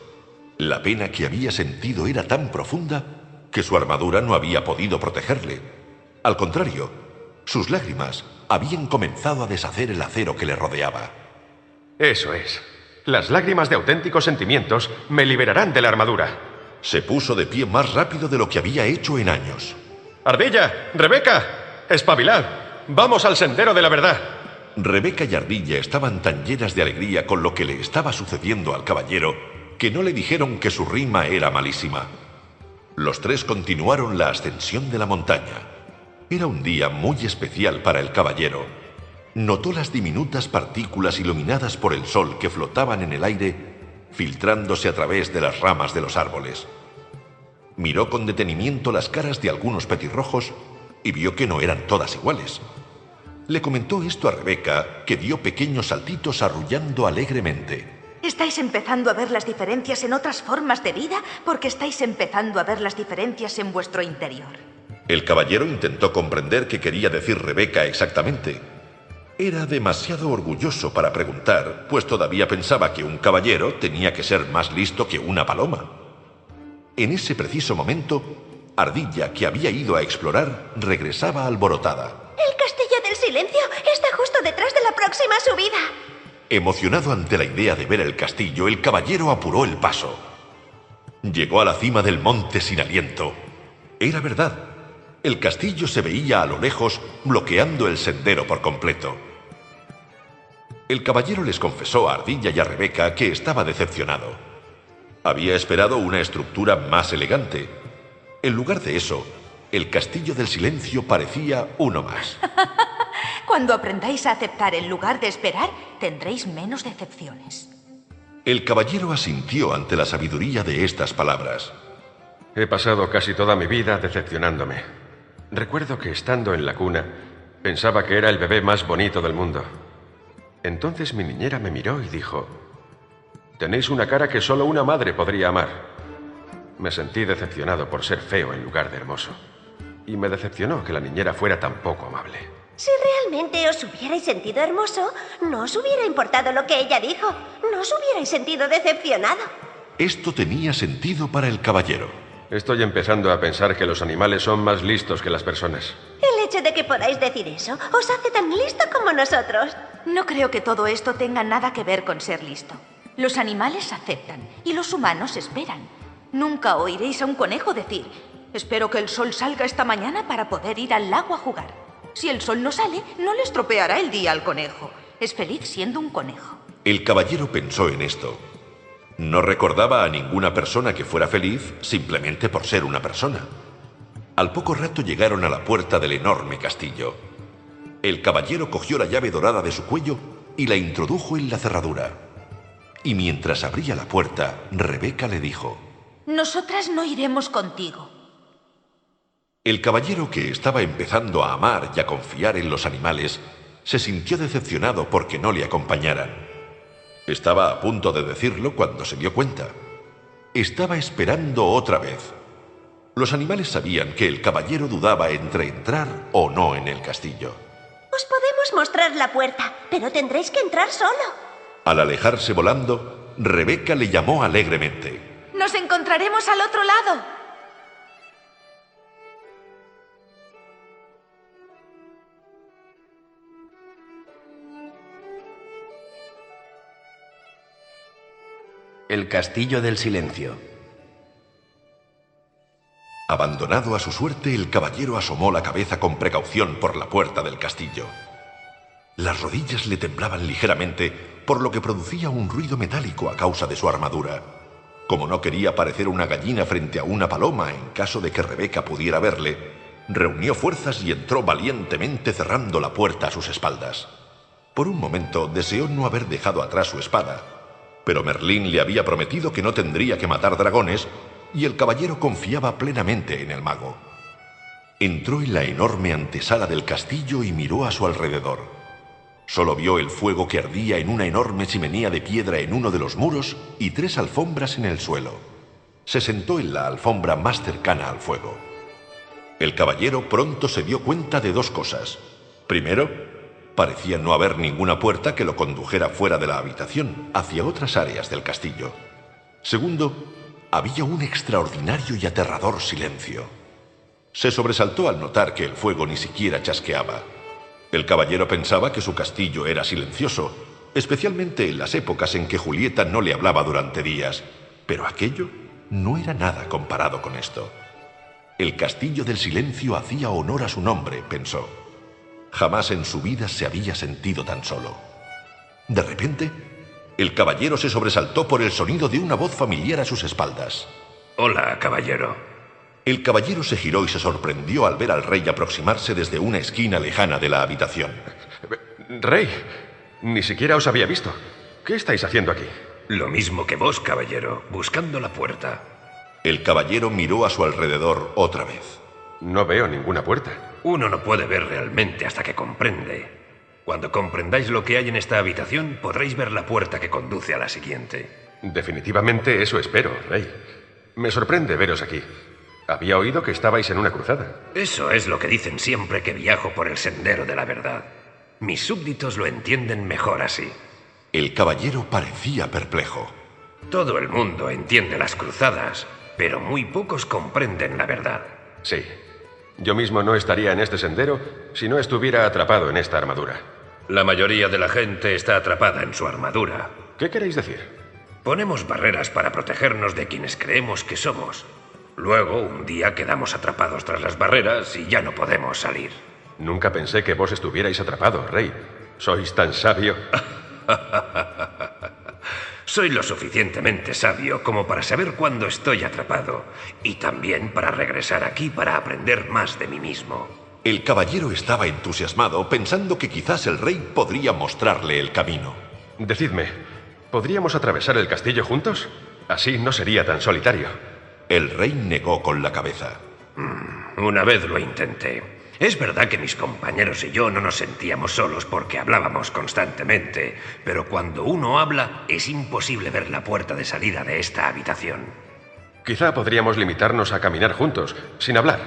La pena que había sentido era tan profunda que su armadura no había podido protegerle. Al contrario, sus lágrimas habían comenzado a deshacer el acero que le rodeaba. Eso es. Las lágrimas de auténticos sentimientos me liberarán de la armadura. Se puso de pie más rápido de lo que había hecho en años. Ardilla, Rebeca, espabilad. Vamos al sendero de la verdad. Rebeca y Ardilla estaban tan llenas de alegría con lo que le estaba sucediendo al caballero que no le dijeron que su rima era malísima. Los tres continuaron la ascensión de la montaña. Era un día muy especial para el caballero notó las diminutas partículas iluminadas por el sol que flotaban en el aire, filtrándose a través de las ramas de los árboles. Miró con detenimiento las caras de algunos petirrojos y vio que no eran todas iguales. Le comentó esto a Rebeca, que dio pequeños saltitos arrullando alegremente. ¿Estáis empezando a ver las diferencias en otras formas de vida? Porque estáis empezando a ver las diferencias en vuestro interior. El caballero intentó comprender qué quería decir Rebeca exactamente. Era demasiado orgulloso para preguntar, pues todavía pensaba que un caballero tenía que ser más listo que una paloma. En ese preciso momento, Ardilla, que había ido a explorar, regresaba alborotada. El castillo silencio está justo detrás de la próxima subida. Emocionado ante la idea de ver el castillo, el caballero apuró el paso. Llegó a la cima del monte sin aliento. Era verdad. El castillo se veía a lo lejos, bloqueando el sendero por completo. El caballero les confesó a Ardilla y a Rebeca que estaba decepcionado. Había esperado una estructura más elegante. En lugar de eso, el castillo del silencio parecía uno más. [laughs] Cuando aprendáis a aceptar en lugar de esperar, tendréis menos decepciones. El caballero asintió ante la sabiduría de estas palabras. He pasado casi toda mi vida decepcionándome. Recuerdo que estando en la cuna, pensaba que era el bebé más bonito del mundo. Entonces mi niñera me miró y dijo, Tenéis una cara que solo una madre podría amar. Me sentí decepcionado por ser feo en lugar de hermoso. Y me decepcionó que la niñera fuera tan poco amable. Si realmente os hubierais sentido hermoso, no os hubiera importado lo que ella dijo. No os hubierais sentido decepcionado. Esto tenía sentido para el caballero. Estoy empezando a pensar que los animales son más listos que las personas. El hecho de que podáis decir eso os hace tan listo como nosotros. No creo que todo esto tenga nada que ver con ser listo. Los animales aceptan y los humanos esperan. Nunca oiréis a un conejo decir, espero que el sol salga esta mañana para poder ir al lago a jugar. Si el sol no sale, no le estropeará el día al conejo. Es feliz siendo un conejo. El caballero pensó en esto. No recordaba a ninguna persona que fuera feliz simplemente por ser una persona. Al poco rato llegaron a la puerta del enorme castillo. El caballero cogió la llave dorada de su cuello y la introdujo en la cerradura. Y mientras abría la puerta, Rebeca le dijo, Nosotras no iremos contigo. El caballero que estaba empezando a amar y a confiar en los animales se sintió decepcionado porque no le acompañaran. Estaba a punto de decirlo cuando se dio cuenta. Estaba esperando otra vez. Los animales sabían que el caballero dudaba entre entrar o no en el castillo. Os podemos mostrar la puerta, pero tendréis que entrar solo. Al alejarse volando, Rebeca le llamó alegremente. Nos encontraremos al otro lado. El castillo del silencio. Abandonado a su suerte, el caballero asomó la cabeza con precaución por la puerta del castillo. Las rodillas le temblaban ligeramente, por lo que producía un ruido metálico a causa de su armadura. Como no quería parecer una gallina frente a una paloma en caso de que Rebeca pudiera verle, reunió fuerzas y entró valientemente cerrando la puerta a sus espaldas. Por un momento deseó no haber dejado atrás su espada, pero Merlín le había prometido que no tendría que matar dragones y el caballero confiaba plenamente en el mago. Entró en la enorme antesala del castillo y miró a su alrededor. Solo vio el fuego que ardía en una enorme chimenea de piedra en uno de los muros y tres alfombras en el suelo. Se sentó en la alfombra más cercana al fuego. El caballero pronto se dio cuenta de dos cosas. Primero, parecía no haber ninguna puerta que lo condujera fuera de la habitación, hacia otras áreas del castillo. Segundo, había un extraordinario y aterrador silencio. Se sobresaltó al notar que el fuego ni siquiera chasqueaba. El caballero pensaba que su castillo era silencioso, especialmente en las épocas en que Julieta no le hablaba durante días, pero aquello no era nada comparado con esto. El castillo del silencio hacía honor a su nombre, pensó. Jamás en su vida se había sentido tan solo. De repente, el caballero se sobresaltó por el sonido de una voz familiar a sus espaldas. Hola, caballero. El caballero se giró y se sorprendió al ver al rey aproximarse desde una esquina lejana de la habitación. Rey, ni siquiera os había visto. ¿Qué estáis haciendo aquí? Lo mismo que vos, caballero, buscando la puerta. El caballero miró a su alrededor otra vez. No veo ninguna puerta. Uno no puede ver realmente hasta que comprende. Cuando comprendáis lo que hay en esta habitación, podréis ver la puerta que conduce a la siguiente. Definitivamente eso espero, Rey. Me sorprende veros aquí. Había oído que estabais en una cruzada. Eso es lo que dicen siempre que viajo por el sendero de la verdad. Mis súbditos lo entienden mejor así. El caballero parecía perplejo. Todo el mundo entiende las cruzadas, pero muy pocos comprenden la verdad. Sí. Yo mismo no estaría en este sendero si no estuviera atrapado en esta armadura. La mayoría de la gente está atrapada en su armadura. ¿Qué queréis decir? Ponemos barreras para protegernos de quienes creemos que somos. Luego, un día quedamos atrapados tras las barreras y ya no podemos salir. Nunca pensé que vos estuvierais atrapado, Rey. Sois tan sabio. [laughs] Soy lo suficientemente sabio como para saber cuándo estoy atrapado y también para regresar aquí para aprender más de mí mismo. El caballero estaba entusiasmado pensando que quizás el rey podría mostrarle el camino. Decidme, ¿podríamos atravesar el castillo juntos? Así no sería tan solitario. El rey negó con la cabeza. Mm, una vez lo intenté. Es verdad que mis compañeros y yo no nos sentíamos solos porque hablábamos constantemente, pero cuando uno habla es imposible ver la puerta de salida de esta habitación. Quizá podríamos limitarnos a caminar juntos, sin hablar.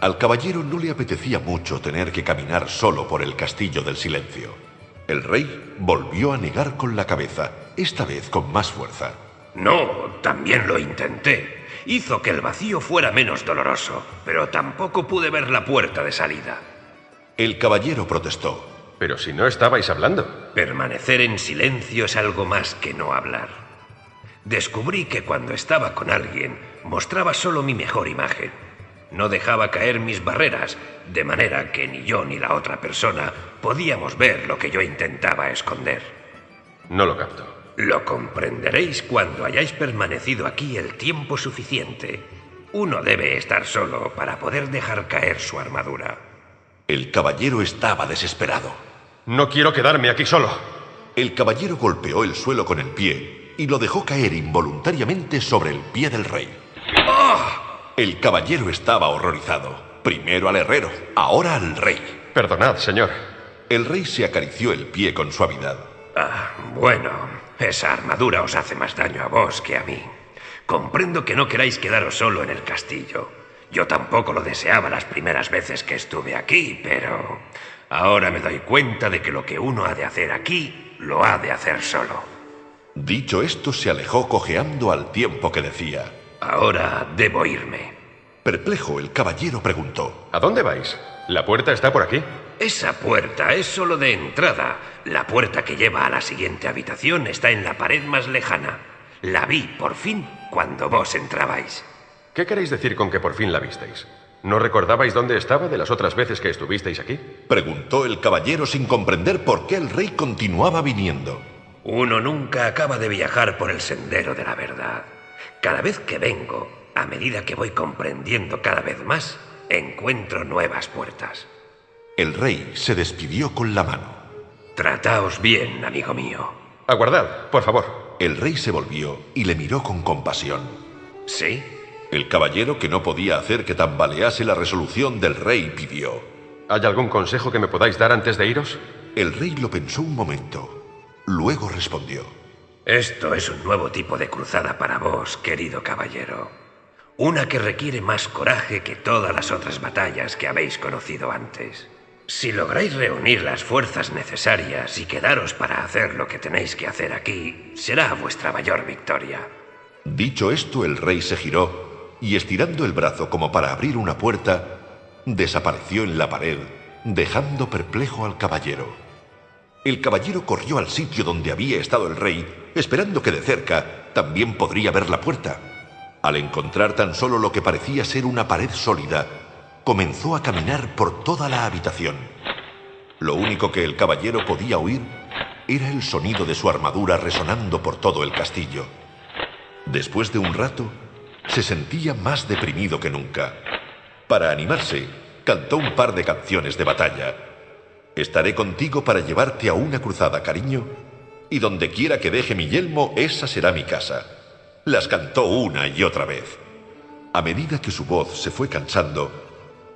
Al caballero no le apetecía mucho tener que caminar solo por el castillo del silencio. El rey volvió a negar con la cabeza, esta vez con más fuerza. No, también lo intenté hizo que el vacío fuera menos doloroso, pero tampoco pude ver la puerta de salida. El caballero protestó. Pero si no estabais hablando. Permanecer en silencio es algo más que no hablar. Descubrí que cuando estaba con alguien mostraba solo mi mejor imagen. No dejaba caer mis barreras, de manera que ni yo ni la otra persona podíamos ver lo que yo intentaba esconder. No lo capto. Lo comprenderéis cuando hayáis permanecido aquí el tiempo suficiente. Uno debe estar solo para poder dejar caer su armadura. El caballero estaba desesperado. No quiero quedarme aquí solo. El caballero golpeó el suelo con el pie y lo dejó caer involuntariamente sobre el pie del rey. ¡Ah! El caballero estaba horrorizado. Primero al herrero, ahora al rey. Perdonad, señor. El rey se acarició el pie con suavidad. Ah, bueno, esa armadura os hace más daño a vos que a mí. Comprendo que no queráis quedaros solo en el castillo. Yo tampoco lo deseaba las primeras veces que estuve aquí, pero ahora me doy cuenta de que lo que uno ha de hacer aquí, lo ha de hacer solo. Dicho esto, se alejó cojeando al tiempo que decía. Ahora debo irme. Perplejo, el caballero preguntó. ¿A dónde vais? ¿La puerta está por aquí? Esa puerta es solo de entrada. La puerta que lleva a la siguiente habitación está en la pared más lejana. La vi, por fin, cuando vos entrabais. ¿Qué queréis decir con que por fin la visteis? ¿No recordabais dónde estaba de las otras veces que estuvisteis aquí? Preguntó el caballero sin comprender por qué el rey continuaba viniendo. Uno nunca acaba de viajar por el sendero de la verdad. Cada vez que vengo, a medida que voy comprendiendo cada vez más, encuentro nuevas puertas. El rey se despidió con la mano. Trataos bien, amigo mío. Aguardad, por favor. El rey se volvió y le miró con compasión. ¿Sí? El caballero, que no podía hacer que tambalease la resolución del rey, pidió. ¿Hay algún consejo que me podáis dar antes de iros? El rey lo pensó un momento. Luego respondió. Esto es un nuevo tipo de cruzada para vos, querido caballero. Una que requiere más coraje que todas las otras batallas que habéis conocido antes. Si lográis reunir las fuerzas necesarias y quedaros para hacer lo que tenéis que hacer aquí, será vuestra mayor victoria. Dicho esto, el rey se giró y estirando el brazo como para abrir una puerta, desapareció en la pared, dejando perplejo al caballero. El caballero corrió al sitio donde había estado el rey, esperando que de cerca también podría ver la puerta. Al encontrar tan solo lo que parecía ser una pared sólida, comenzó a caminar por toda la habitación. Lo único que el caballero podía oír era el sonido de su armadura resonando por todo el castillo. Después de un rato, se sentía más deprimido que nunca. Para animarse, cantó un par de canciones de batalla. Estaré contigo para llevarte a una cruzada, cariño, y donde quiera que deje mi yelmo, esa será mi casa. Las cantó una y otra vez. A medida que su voz se fue cansando,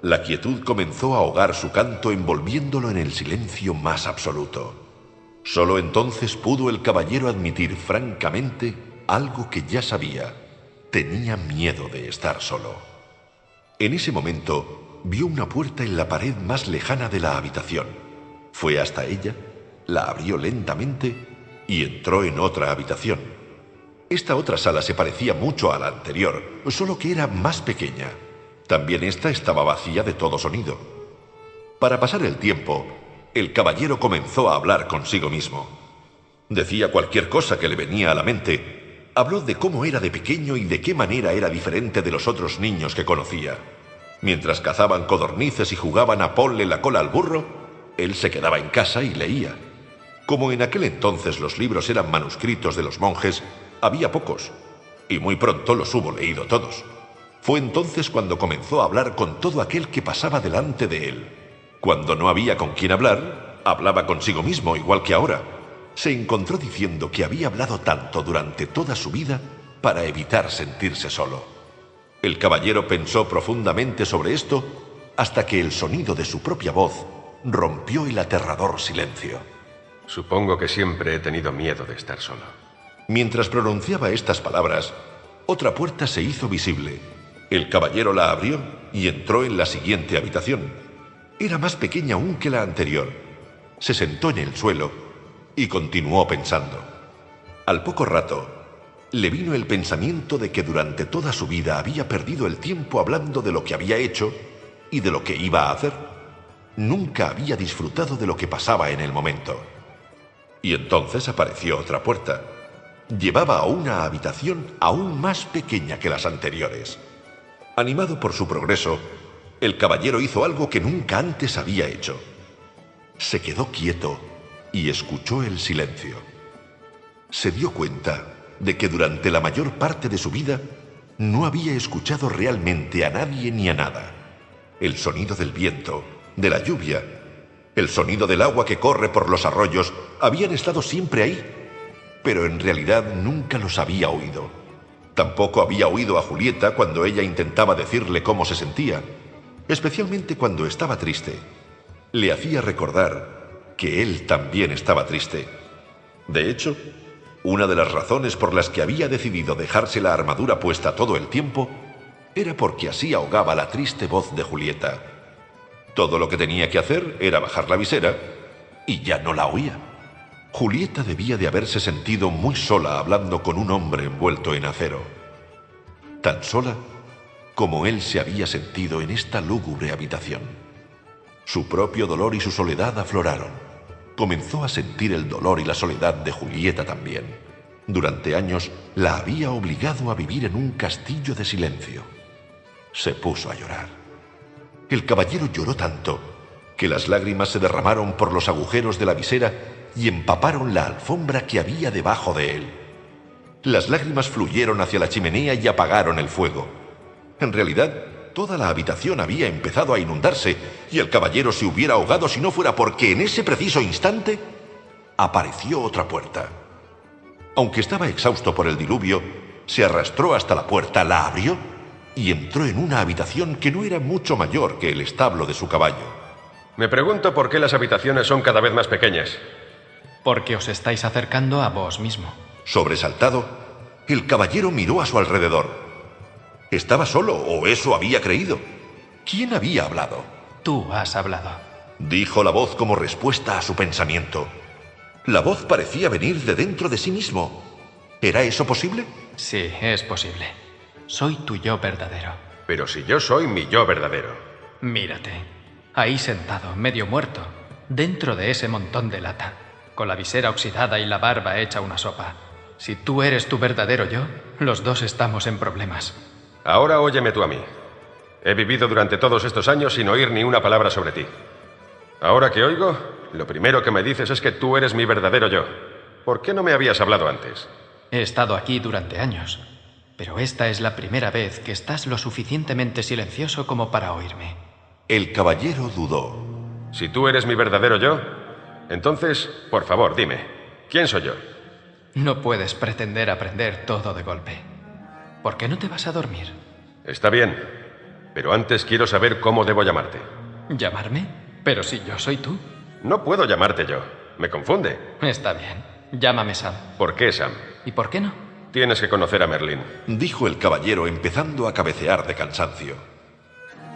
la quietud comenzó a ahogar su canto envolviéndolo en el silencio más absoluto. Solo entonces pudo el caballero admitir francamente algo que ya sabía. Tenía miedo de estar solo. En ese momento vio una puerta en la pared más lejana de la habitación. Fue hasta ella, la abrió lentamente y entró en otra habitación. Esta otra sala se parecía mucho a la anterior, solo que era más pequeña. También esta estaba vacía de todo sonido. Para pasar el tiempo, el caballero comenzó a hablar consigo mismo. Decía cualquier cosa que le venía a la mente. Habló de cómo era de pequeño y de qué manera era diferente de los otros niños que conocía. Mientras cazaban codornices y jugaban a ponle la cola al burro, él se quedaba en casa y leía. Como en aquel entonces los libros eran manuscritos de los monjes, había pocos, y muy pronto los hubo leído todos. Fue entonces cuando comenzó a hablar con todo aquel que pasaba delante de él. Cuando no había con quien hablar, hablaba consigo mismo igual que ahora. Se encontró diciendo que había hablado tanto durante toda su vida para evitar sentirse solo. El caballero pensó profundamente sobre esto hasta que el sonido de su propia voz rompió el aterrador silencio. Supongo que siempre he tenido miedo de estar solo. Mientras pronunciaba estas palabras, otra puerta se hizo visible. El caballero la abrió y entró en la siguiente habitación. Era más pequeña aún que la anterior. Se sentó en el suelo y continuó pensando. Al poco rato, le vino el pensamiento de que durante toda su vida había perdido el tiempo hablando de lo que había hecho y de lo que iba a hacer. Nunca había disfrutado de lo que pasaba en el momento. Y entonces apareció otra puerta. Llevaba a una habitación aún más pequeña que las anteriores. Animado por su progreso, el caballero hizo algo que nunca antes había hecho. Se quedó quieto y escuchó el silencio. Se dio cuenta de que durante la mayor parte de su vida no había escuchado realmente a nadie ni a nada. El sonido del viento, de la lluvia, el sonido del agua que corre por los arroyos habían estado siempre ahí, pero en realidad nunca los había oído. Tampoco había oído a Julieta cuando ella intentaba decirle cómo se sentía especialmente cuando estaba triste. Le hacía recordar que él también estaba triste. De hecho, una de las razones por las que había decidido dejarse la armadura puesta todo el tiempo era porque así ahogaba la triste voz de Julieta. Todo lo que tenía que hacer era bajar la visera y ya no la oía. Julieta debía de haberse sentido muy sola hablando con un hombre envuelto en acero. Tan sola como él se había sentido en esta lúgubre habitación. Su propio dolor y su soledad afloraron. Comenzó a sentir el dolor y la soledad de Julieta también. Durante años la había obligado a vivir en un castillo de silencio. Se puso a llorar. El caballero lloró tanto que las lágrimas se derramaron por los agujeros de la visera y empaparon la alfombra que había debajo de él. Las lágrimas fluyeron hacia la chimenea y apagaron el fuego. En realidad, toda la habitación había empezado a inundarse y el caballero se hubiera ahogado si no fuera porque en ese preciso instante apareció otra puerta. Aunque estaba exhausto por el diluvio, se arrastró hasta la puerta, la abrió y entró en una habitación que no era mucho mayor que el establo de su caballo. Me pregunto por qué las habitaciones son cada vez más pequeñas. Porque os estáis acercando a vos mismo. Sobresaltado, el caballero miró a su alrededor. Estaba solo, o eso había creído. ¿Quién había hablado? Tú has hablado. Dijo la voz como respuesta a su pensamiento. La voz parecía venir de dentro de sí mismo. ¿Era eso posible? Sí, es posible. Soy tu yo verdadero. Pero si yo soy mi yo verdadero. Mírate. Ahí sentado, medio muerto, dentro de ese montón de lata, con la visera oxidada y la barba hecha una sopa. Si tú eres tu verdadero yo, los dos estamos en problemas. Ahora óyeme tú a mí. He vivido durante todos estos años sin oír ni una palabra sobre ti. Ahora que oigo, lo primero que me dices es que tú eres mi verdadero yo. ¿Por qué no me habías hablado antes? He estado aquí durante años, pero esta es la primera vez que estás lo suficientemente silencioso como para oírme. El caballero dudó. Si tú eres mi verdadero yo, entonces, por favor, dime, ¿quién soy yo? No puedes pretender aprender todo de golpe. ¿Por qué no te vas a dormir? Está bien, pero antes quiero saber cómo debo llamarte. ¿Llamarme? Pero si yo soy tú. No puedo llamarte yo. Me confunde. Está bien. Llámame Sam. ¿Por qué Sam? ¿Y por qué no? Tienes que conocer a Merlín. Dijo el caballero empezando a cabecear de cansancio.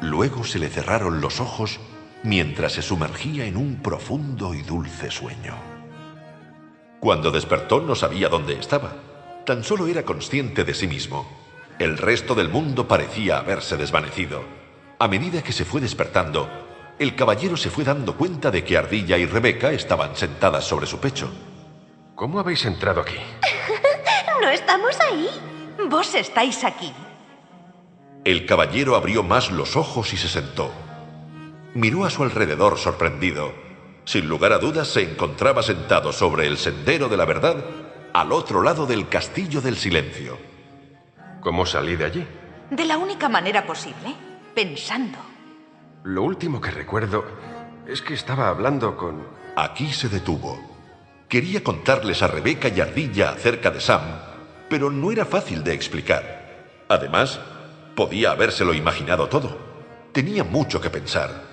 Luego se le cerraron los ojos mientras se sumergía en un profundo y dulce sueño. Cuando despertó no sabía dónde estaba. Tan solo era consciente de sí mismo. El resto del mundo parecía haberse desvanecido. A medida que se fue despertando, el caballero se fue dando cuenta de que Ardilla y Rebeca estaban sentadas sobre su pecho. ¿Cómo habéis entrado aquí? [laughs] ¿No estamos ahí? Vos estáis aquí. El caballero abrió más los ojos y se sentó. Miró a su alrededor sorprendido. Sin lugar a dudas se encontraba sentado sobre el sendero de la verdad al otro lado del castillo del silencio. ¿Cómo salí de allí? De la única manera posible, pensando. Lo último que recuerdo es que estaba hablando con... Aquí se detuvo. Quería contarles a Rebeca y Ardilla acerca de Sam, pero no era fácil de explicar. Además, podía habérselo imaginado todo. Tenía mucho que pensar.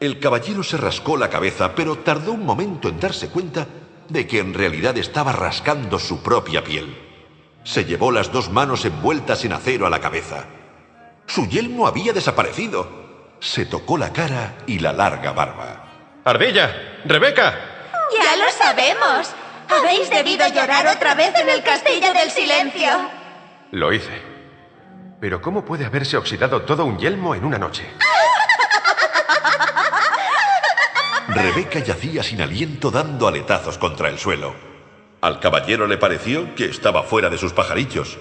El caballero se rascó la cabeza, pero tardó un momento en darse cuenta de que en realidad estaba rascando su propia piel. Se llevó las dos manos envueltas en acero a la cabeza. Su yelmo había desaparecido. Se tocó la cara y la larga barba. ¡Ardilla! ¡Rebeca! Ya lo sabemos. Habéis debido llorar otra vez en el castillo del silencio. Lo hice. Pero ¿cómo puede haberse oxidado todo un yelmo en una noche? Rebeca yacía sin aliento dando aletazos contra el suelo. Al caballero le pareció que estaba fuera de sus pajarillos.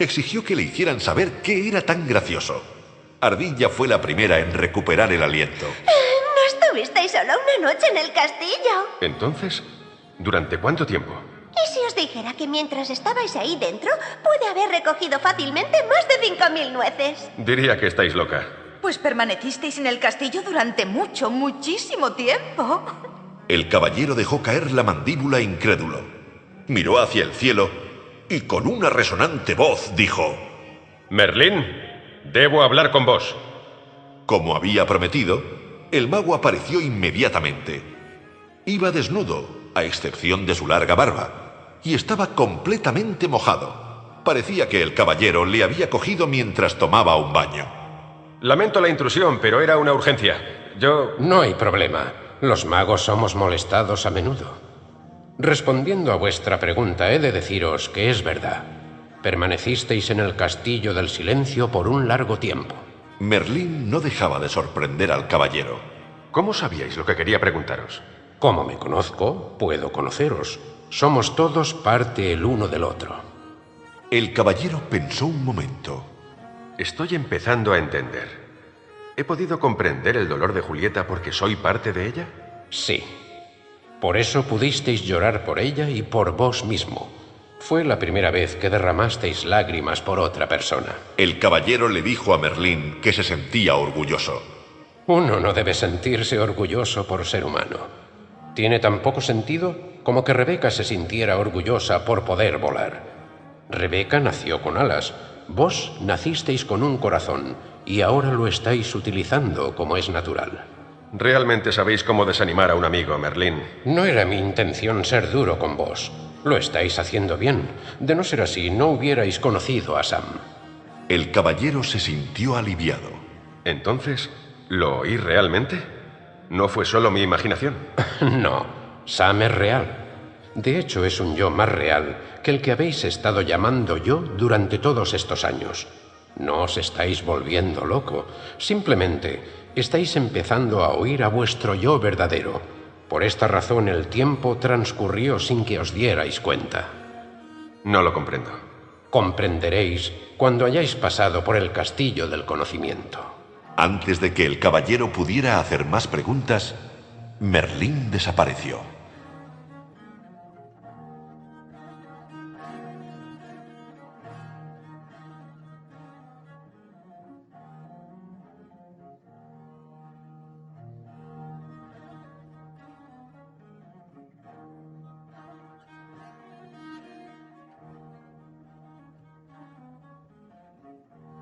Exigió que le hicieran saber qué era tan gracioso. Ardilla fue la primera en recuperar el aliento. ¿No estuvisteis solo una noche en el castillo? Entonces, ¿durante cuánto tiempo? ¿Y si os dijera que mientras estabais ahí dentro, pude haber recogido fácilmente más de 5.000 nueces? Diría que estáis loca. Pues permanecisteis en el castillo durante mucho, muchísimo tiempo. El caballero dejó caer la mandíbula incrédulo. Miró hacia el cielo y con una resonante voz dijo... Merlín, debo hablar con vos. Como había prometido, el mago apareció inmediatamente. Iba desnudo, a excepción de su larga barba, y estaba completamente mojado. Parecía que el caballero le había cogido mientras tomaba un baño. Lamento la intrusión, pero era una urgencia. Yo... No hay problema. Los magos somos molestados a menudo. Respondiendo a vuestra pregunta, he de deciros que es verdad. Permanecisteis en el castillo del silencio por un largo tiempo. Merlín no dejaba de sorprender al caballero. ¿Cómo sabíais lo que quería preguntaros? Como me conozco, puedo conoceros. Somos todos parte el uno del otro. El caballero pensó un momento. Estoy empezando a entender. ¿He podido comprender el dolor de Julieta porque soy parte de ella? Sí. Por eso pudisteis llorar por ella y por vos mismo. Fue la primera vez que derramasteis lágrimas por otra persona. El caballero le dijo a Merlín que se sentía orgulloso. Uno no debe sentirse orgulloso por ser humano. Tiene tan poco sentido como que Rebeca se sintiera orgullosa por poder volar. Rebeca nació con alas, Vos nacisteis con un corazón y ahora lo estáis utilizando como es natural. Realmente sabéis cómo desanimar a un amigo, Merlín. No era mi intención ser duro con vos. Lo estáis haciendo bien. De no ser así, no hubierais conocido a Sam. El caballero se sintió aliviado. Entonces, ¿lo oí realmente? ¿No fue solo mi imaginación? [laughs] no, Sam es real. De hecho, es un yo más real que el que habéis estado llamando yo durante todos estos años. No os estáis volviendo loco, simplemente estáis empezando a oír a vuestro yo verdadero. Por esta razón el tiempo transcurrió sin que os dierais cuenta. No lo comprendo. Comprenderéis cuando hayáis pasado por el castillo del conocimiento. Antes de que el caballero pudiera hacer más preguntas, Merlín desapareció.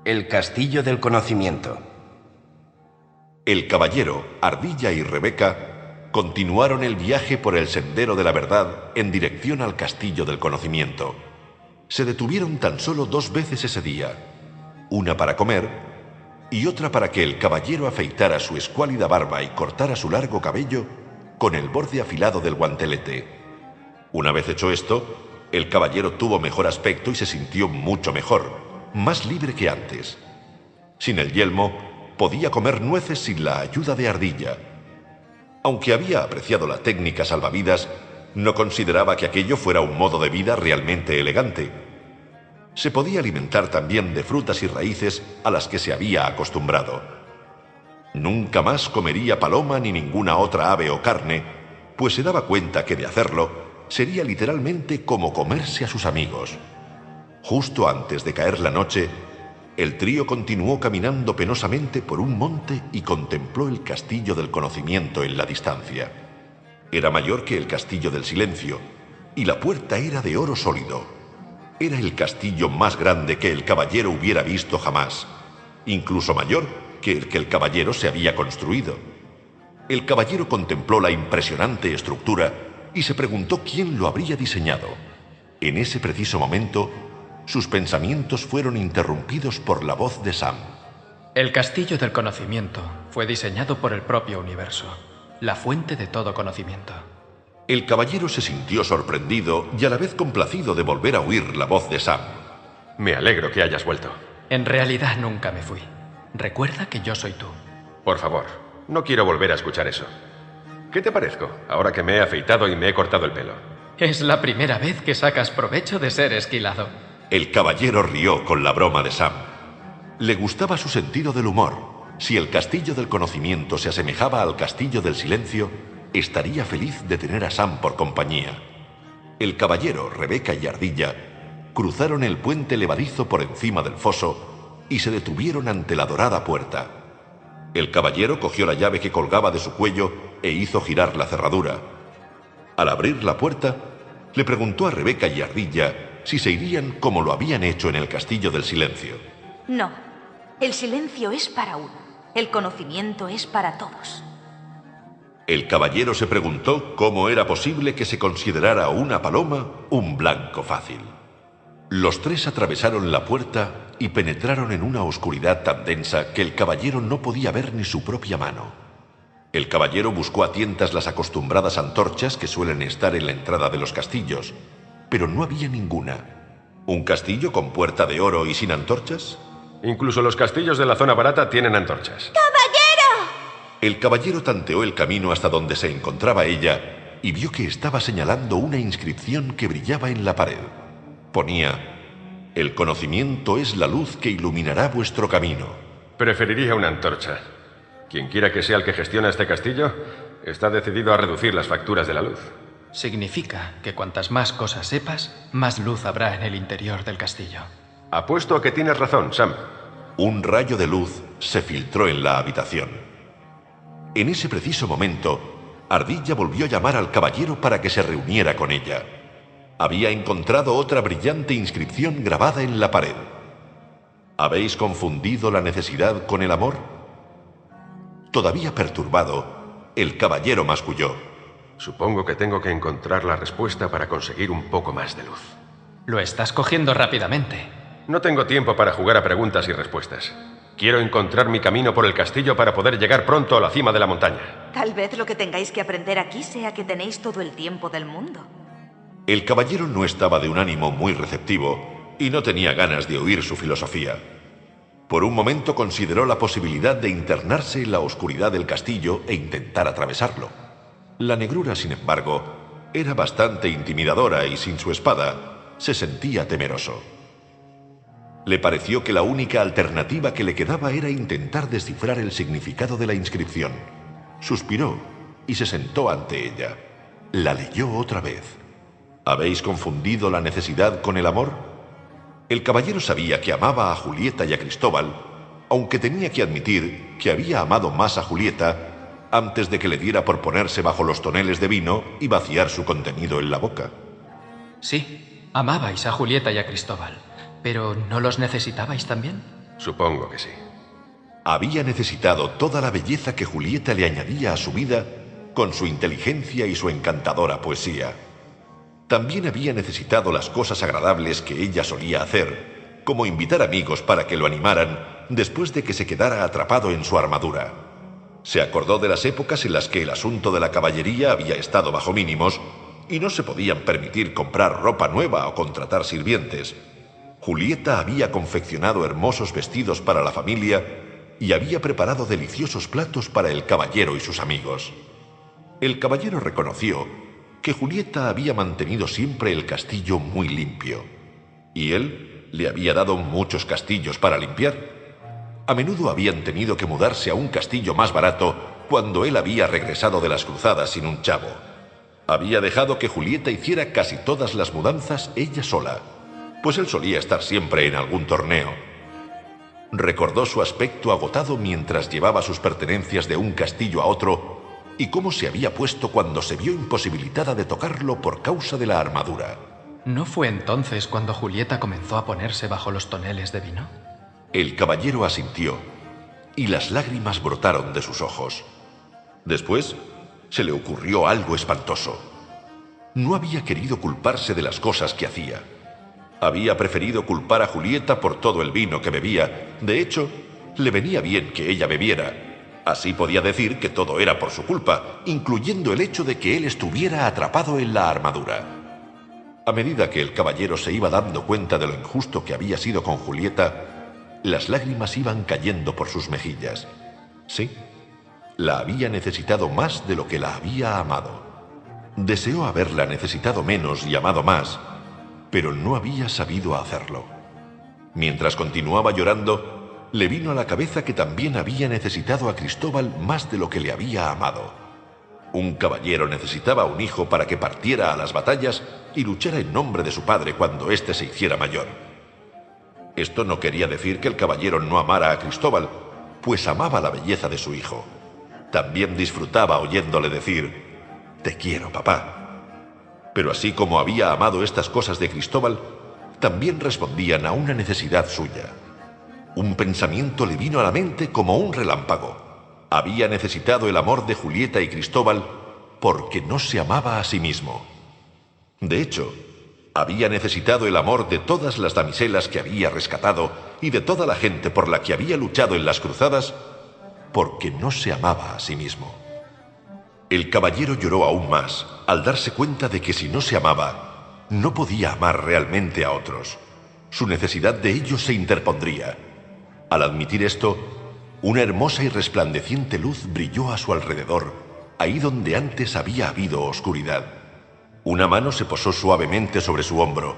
El castillo del conocimiento. El caballero, Ardilla y Rebeca continuaron el viaje por el sendero de la verdad en dirección al castillo del conocimiento. Se detuvieron tan solo dos veces ese día, una para comer y otra para que el caballero afeitara su escuálida barba y cortara su largo cabello con el borde afilado del guantelete. Una vez hecho esto, el caballero tuvo mejor aspecto y se sintió mucho mejor, más libre que antes. Sin el yelmo, podía comer nueces sin la ayuda de Ardilla. Aunque había apreciado la técnica salvavidas, no consideraba que aquello fuera un modo de vida realmente elegante. Se podía alimentar también de frutas y raíces a las que se había acostumbrado. Nunca más comería paloma ni ninguna otra ave o carne, pues se daba cuenta que de hacerlo sería literalmente como comerse a sus amigos. Justo antes de caer la noche, el trío continuó caminando penosamente por un monte y contempló el castillo del conocimiento en la distancia. Era mayor que el castillo del silencio, y la puerta era de oro sólido. Era el castillo más grande que el caballero hubiera visto jamás, incluso mayor que el que el caballero se había construido. El caballero contempló la impresionante estructura y se preguntó quién lo habría diseñado. En ese preciso momento, sus pensamientos fueron interrumpidos por la voz de Sam. El castillo del conocimiento fue diseñado por el propio universo, la fuente de todo conocimiento. El caballero se sintió sorprendido y a la vez complacido de volver a oír la voz de Sam. Me alegro que hayas vuelto. En realidad nunca me fui. Recuerda que yo soy tú. Por favor, no quiero volver a escuchar eso. ¿Qué te parezco ahora que me he afeitado y me he cortado el pelo? Es la primera vez que sacas provecho de ser esquilado. El caballero rió con la broma de Sam. Le gustaba su sentido del humor. Si el castillo del conocimiento se asemejaba al castillo del silencio, estaría feliz de tener a Sam por compañía. El caballero, Rebeca y Ardilla cruzaron el puente levadizo por encima del foso y se detuvieron ante la dorada puerta. El caballero cogió la llave que colgaba de su cuello e hizo girar la cerradura. Al abrir la puerta, le preguntó a Rebeca y Ardilla si se irían como lo habían hecho en el castillo del silencio. No, el silencio es para uno, el conocimiento es para todos. El caballero se preguntó cómo era posible que se considerara una paloma un blanco fácil. Los tres atravesaron la puerta y penetraron en una oscuridad tan densa que el caballero no podía ver ni su propia mano. El caballero buscó a tientas las acostumbradas antorchas que suelen estar en la entrada de los castillos, pero no había ninguna. ¿Un castillo con puerta de oro y sin antorchas? Incluso los castillos de la zona barata tienen antorchas. ¡Caballero! El caballero tanteó el camino hasta donde se encontraba ella y vio que estaba señalando una inscripción que brillaba en la pared. Ponía, El conocimiento es la luz que iluminará vuestro camino. Preferiría una antorcha. Quien quiera que sea el que gestiona este castillo, está decidido a reducir las facturas de la luz. Significa que cuantas más cosas sepas, más luz habrá en el interior del castillo. Apuesto a que tienes razón, Sam. Un rayo de luz se filtró en la habitación. En ese preciso momento, Ardilla volvió a llamar al caballero para que se reuniera con ella. Había encontrado otra brillante inscripción grabada en la pared. ¿Habéis confundido la necesidad con el amor? Todavía perturbado, el caballero masculló. Supongo que tengo que encontrar la respuesta para conseguir un poco más de luz. Lo estás cogiendo rápidamente. No tengo tiempo para jugar a preguntas y respuestas. Quiero encontrar mi camino por el castillo para poder llegar pronto a la cima de la montaña. Tal vez lo que tengáis que aprender aquí sea que tenéis todo el tiempo del mundo. El caballero no estaba de un ánimo muy receptivo y no tenía ganas de oír su filosofía. Por un momento consideró la posibilidad de internarse en la oscuridad del castillo e intentar atravesarlo. La negrura, sin embargo, era bastante intimidadora y sin su espada se sentía temeroso. Le pareció que la única alternativa que le quedaba era intentar descifrar el significado de la inscripción. Suspiró y se sentó ante ella. La leyó otra vez. ¿Habéis confundido la necesidad con el amor? El caballero sabía que amaba a Julieta y a Cristóbal, aunque tenía que admitir que había amado más a Julieta antes de que le diera por ponerse bajo los toneles de vino y vaciar su contenido en la boca. Sí, amabais a Julieta y a Cristóbal, pero ¿no los necesitabais también? Supongo que sí. Había necesitado toda la belleza que Julieta le añadía a su vida con su inteligencia y su encantadora poesía. También había necesitado las cosas agradables que ella solía hacer, como invitar amigos para que lo animaran después de que se quedara atrapado en su armadura. Se acordó de las épocas en las que el asunto de la caballería había estado bajo mínimos y no se podían permitir comprar ropa nueva o contratar sirvientes. Julieta había confeccionado hermosos vestidos para la familia y había preparado deliciosos platos para el caballero y sus amigos. El caballero reconoció que Julieta había mantenido siempre el castillo muy limpio, y él le había dado muchos castillos para limpiar. A menudo habían tenido que mudarse a un castillo más barato cuando él había regresado de las cruzadas sin un chavo. Había dejado que Julieta hiciera casi todas las mudanzas ella sola, pues él solía estar siempre en algún torneo. Recordó su aspecto agotado mientras llevaba sus pertenencias de un castillo a otro y cómo se había puesto cuando se vio imposibilitada de tocarlo por causa de la armadura. ¿No fue entonces cuando Julieta comenzó a ponerse bajo los toneles de vino? El caballero asintió y las lágrimas brotaron de sus ojos. Después se le ocurrió algo espantoso. No había querido culparse de las cosas que hacía. Había preferido culpar a Julieta por todo el vino que bebía. De hecho, le venía bien que ella bebiera. Así podía decir que todo era por su culpa, incluyendo el hecho de que él estuviera atrapado en la armadura. A medida que el caballero se iba dando cuenta de lo injusto que había sido con Julieta, las lágrimas iban cayendo por sus mejillas. Sí, la había necesitado más de lo que la había amado. Deseó haberla necesitado menos y amado más, pero no había sabido hacerlo. Mientras continuaba llorando, le vino a la cabeza que también había necesitado a Cristóbal más de lo que le había amado. Un caballero necesitaba un hijo para que partiera a las batallas y luchara en nombre de su padre cuando éste se hiciera mayor. Esto no quería decir que el caballero no amara a Cristóbal, pues amaba la belleza de su hijo. También disfrutaba oyéndole decir, Te quiero, papá. Pero así como había amado estas cosas de Cristóbal, también respondían a una necesidad suya. Un pensamiento le vino a la mente como un relámpago. Había necesitado el amor de Julieta y Cristóbal porque no se amaba a sí mismo. De hecho, había necesitado el amor de todas las damiselas que había rescatado y de toda la gente por la que había luchado en las cruzadas porque no se amaba a sí mismo. El caballero lloró aún más al darse cuenta de que si no se amaba, no podía amar realmente a otros. Su necesidad de ellos se interpondría. Al admitir esto, una hermosa y resplandeciente luz brilló a su alrededor, ahí donde antes había habido oscuridad. Una mano se posó suavemente sobre su hombro,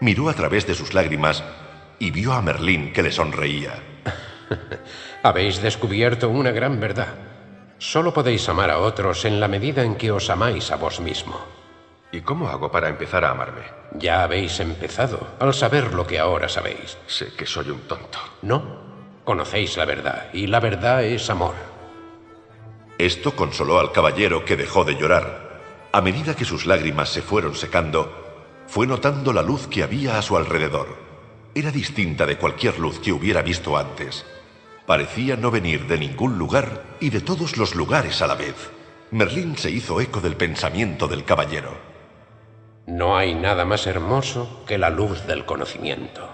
miró a través de sus lágrimas y vio a Merlín que le sonreía. [laughs] Habéis descubierto una gran verdad. Solo podéis amar a otros en la medida en que os amáis a vos mismo. ¿Y cómo hago para empezar a amarme? Ya habéis empezado, al saber lo que ahora sabéis. Sé que soy un tonto. No, conocéis la verdad, y la verdad es amor. Esto consoló al caballero que dejó de llorar. A medida que sus lágrimas se fueron secando, fue notando la luz que había a su alrededor. Era distinta de cualquier luz que hubiera visto antes. Parecía no venir de ningún lugar y de todos los lugares a la vez. Merlín se hizo eco del pensamiento del caballero. No hay nada más hermoso que la luz del conocimiento.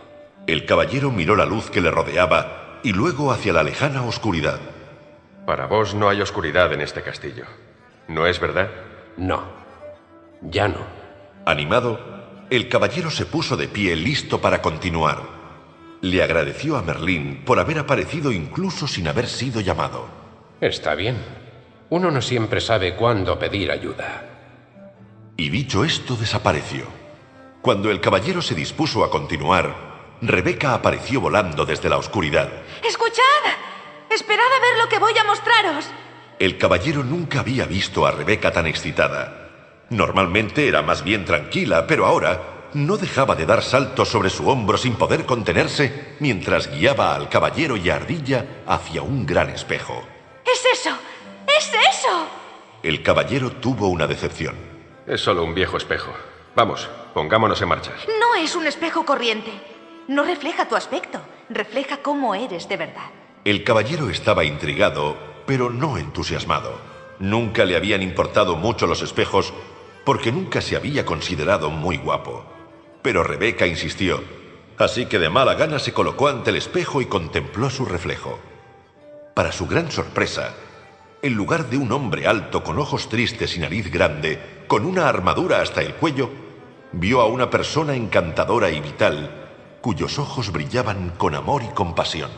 El caballero miró la luz que le rodeaba y luego hacia la lejana oscuridad. Para vos no hay oscuridad en este castillo. ¿No es verdad? No. Ya no. Animado, el caballero se puso de pie listo para continuar. Le agradeció a Merlín por haber aparecido incluso sin haber sido llamado. Está bien. Uno no siempre sabe cuándo pedir ayuda. Y dicho esto, desapareció. Cuando el caballero se dispuso a continuar, Rebeca apareció volando desde la oscuridad. ¡Escuchad! Esperad a ver lo que voy a mostraros. El caballero nunca había visto a Rebeca tan excitada. Normalmente era más bien tranquila, pero ahora no dejaba de dar saltos sobre su hombro sin poder contenerse mientras guiaba al caballero y a Ardilla hacia un gran espejo. ¡Es eso! ¡Es eso! El caballero tuvo una decepción. Es solo un viejo espejo. Vamos, pongámonos en marcha. No es un espejo corriente. No refleja tu aspecto, refleja cómo eres de verdad. El caballero estaba intrigado, pero no entusiasmado. Nunca le habían importado mucho los espejos porque nunca se había considerado muy guapo. Pero Rebeca insistió. Así que de mala gana se colocó ante el espejo y contempló su reflejo. Para su gran sorpresa, en lugar de un hombre alto con ojos tristes y nariz grande, con una armadura hasta el cuello, vio a una persona encantadora y vital, cuyos ojos brillaban con amor y compasión.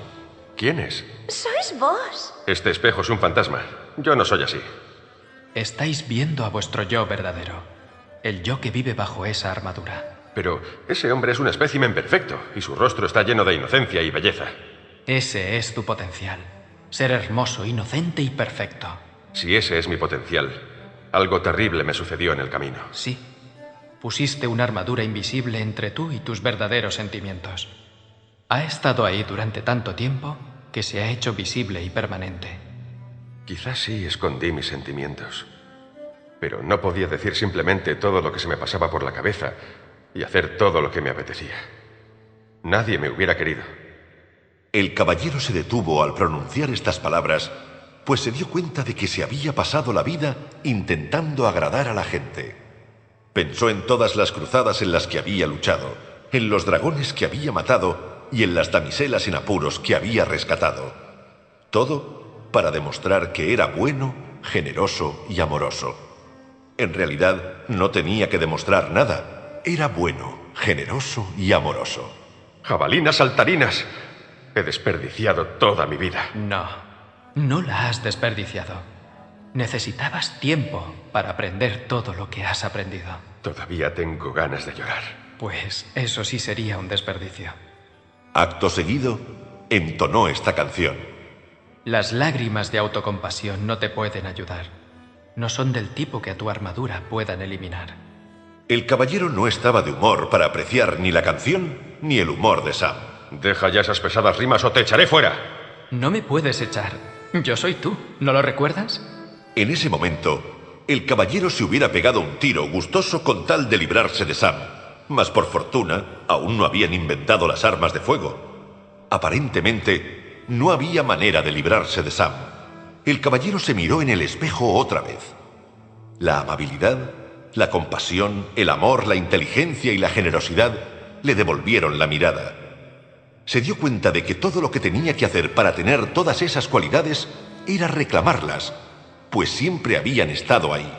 ¿Quién es? Sois vos. Este espejo es un fantasma. Yo no soy así. Estáis viendo a vuestro yo verdadero, el yo que vive bajo esa armadura. Pero ese hombre es un espécimen perfecto y su rostro está lleno de inocencia y belleza. Ese es tu potencial. Ser hermoso, inocente y perfecto. Si ese es mi potencial, algo terrible me sucedió en el camino. Sí. Pusiste una armadura invisible entre tú y tus verdaderos sentimientos. Ha estado ahí durante tanto tiempo que se ha hecho visible y permanente. Quizás sí escondí mis sentimientos. Pero no podía decir simplemente todo lo que se me pasaba por la cabeza y hacer todo lo que me apetecía. Nadie me hubiera querido. El caballero se detuvo al pronunciar estas palabras, pues se dio cuenta de que se había pasado la vida intentando agradar a la gente. Pensó en todas las cruzadas en las que había luchado, en los dragones que había matado y en las damiselas en apuros que había rescatado. Todo para demostrar que era bueno, generoso y amoroso. En realidad no tenía que demostrar nada. Era bueno, generoso y amoroso. Jabalinas saltarinas. He desperdiciado toda mi vida. No, no la has desperdiciado. Necesitabas tiempo para aprender todo lo que has aprendido. Todavía tengo ganas de llorar. Pues eso sí sería un desperdicio. Acto seguido, entonó esta canción. Las lágrimas de autocompasión no te pueden ayudar. No son del tipo que a tu armadura puedan eliminar. El caballero no estaba de humor para apreciar ni la canción ni el humor de Sam. Deja ya esas pesadas rimas o te echaré fuera. No me puedes echar. Yo soy tú. ¿No lo recuerdas? En ese momento, el caballero se hubiera pegado un tiro gustoso con tal de librarse de Sam. Mas por fortuna, aún no habían inventado las armas de fuego. Aparentemente, no había manera de librarse de Sam. El caballero se miró en el espejo otra vez. La amabilidad, la compasión, el amor, la inteligencia y la generosidad le devolvieron la mirada. Se dio cuenta de que todo lo que tenía que hacer para tener todas esas cualidades era reclamarlas, pues siempre habían estado ahí.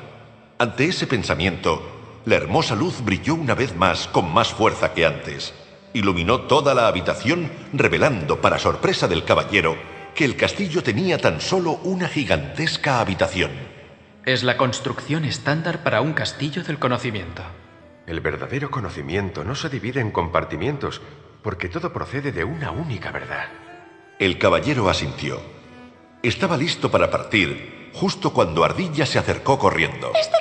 Ante ese pensamiento, la hermosa luz brilló una vez más con más fuerza que antes. Iluminó toda la habitación, revelando, para sorpresa del caballero, que el castillo tenía tan solo una gigantesca habitación. Es la construcción estándar para un castillo del conocimiento. El verdadero conocimiento no se divide en compartimientos, porque todo procede de una única verdad. El caballero asintió. Estaba listo para partir, justo cuando Ardilla se acercó corriendo. Este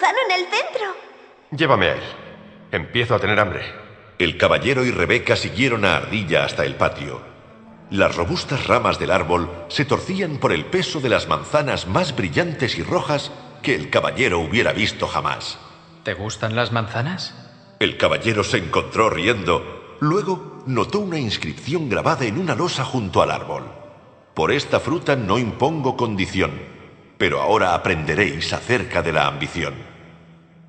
manzano en el centro. Llévame a él. Empiezo a tener hambre. El caballero y Rebeca siguieron a Ardilla hasta el patio. Las robustas ramas del árbol se torcían por el peso de las manzanas más brillantes y rojas que el caballero hubiera visto jamás. ¿Te gustan las manzanas? El caballero se encontró riendo. Luego notó una inscripción grabada en una losa junto al árbol. Por esta fruta no impongo condición, pero ahora aprenderéis acerca de la ambición.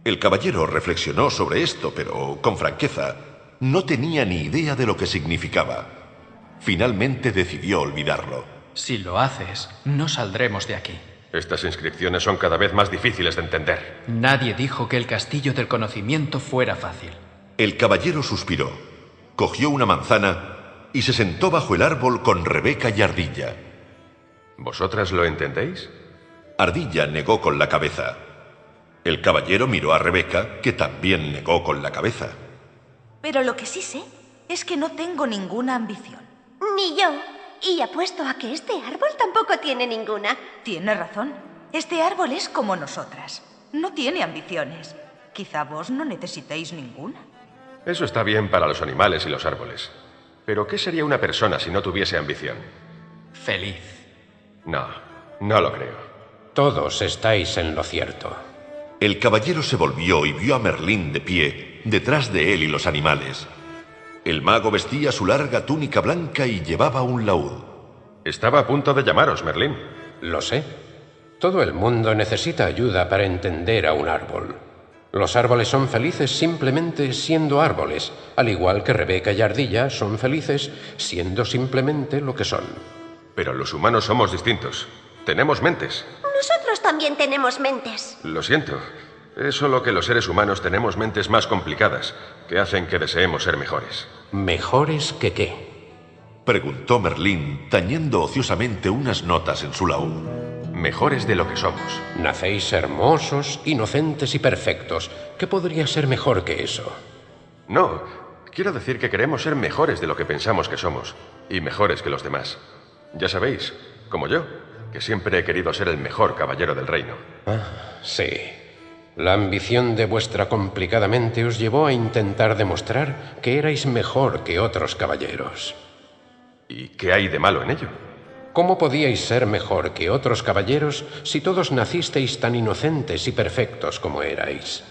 El caballero reflexionó sobre esto, pero con franqueza, no tenía ni idea de lo que significaba. Finalmente decidió olvidarlo. Si lo haces, no saldremos de aquí. Estas inscripciones son cada vez más difíciles de entender. Nadie dijo que el castillo del conocimiento fuera fácil. El caballero suspiró, cogió una manzana y se sentó bajo el árbol con Rebeca y Ardilla. ¿Vosotras lo entendéis? Ardilla negó con la cabeza. El caballero miró a Rebeca, que también negó con la cabeza. Pero lo que sí sé es que no tengo ninguna ambición. Ni yo. Y apuesto a que este árbol tampoco tiene ninguna. Tiene razón. Este árbol es como nosotras. No tiene ambiciones. Quizá vos no necesitéis ninguna. Eso está bien para los animales y los árboles. Pero ¿qué sería una persona si no tuviese ambición? Feliz. No, no lo creo. Todos estáis en lo cierto. El caballero se volvió y vio a Merlín de pie, detrás de él y los animales. El mago vestía su larga túnica blanca y llevaba un laúd. Estaba a punto de llamaros, Merlín. Lo sé. Todo el mundo necesita ayuda para entender a un árbol. Los árboles son felices simplemente siendo árboles, al igual que Rebeca y Ardilla son felices siendo simplemente lo que son. Pero los humanos somos distintos. Tenemos mentes. También tenemos mentes. Lo siento. Es solo que los seres humanos tenemos mentes más complicadas, que hacen que deseemos ser mejores. ¿Mejores que qué? Preguntó Merlín, tañendo ociosamente unas notas en su laúd. Mejores de lo que somos. Nacéis hermosos, inocentes y perfectos. ¿Qué podría ser mejor que eso? No, quiero decir que queremos ser mejores de lo que pensamos que somos, y mejores que los demás. Ya sabéis, como yo, que siempre he querido ser el mejor caballero del reino. Ah, sí. La ambición de vuestra complicada mente os llevó a intentar demostrar que erais mejor que otros caballeros. ¿Y qué hay de malo en ello? ¿Cómo podíais ser mejor que otros caballeros si todos nacisteis tan inocentes y perfectos como erais?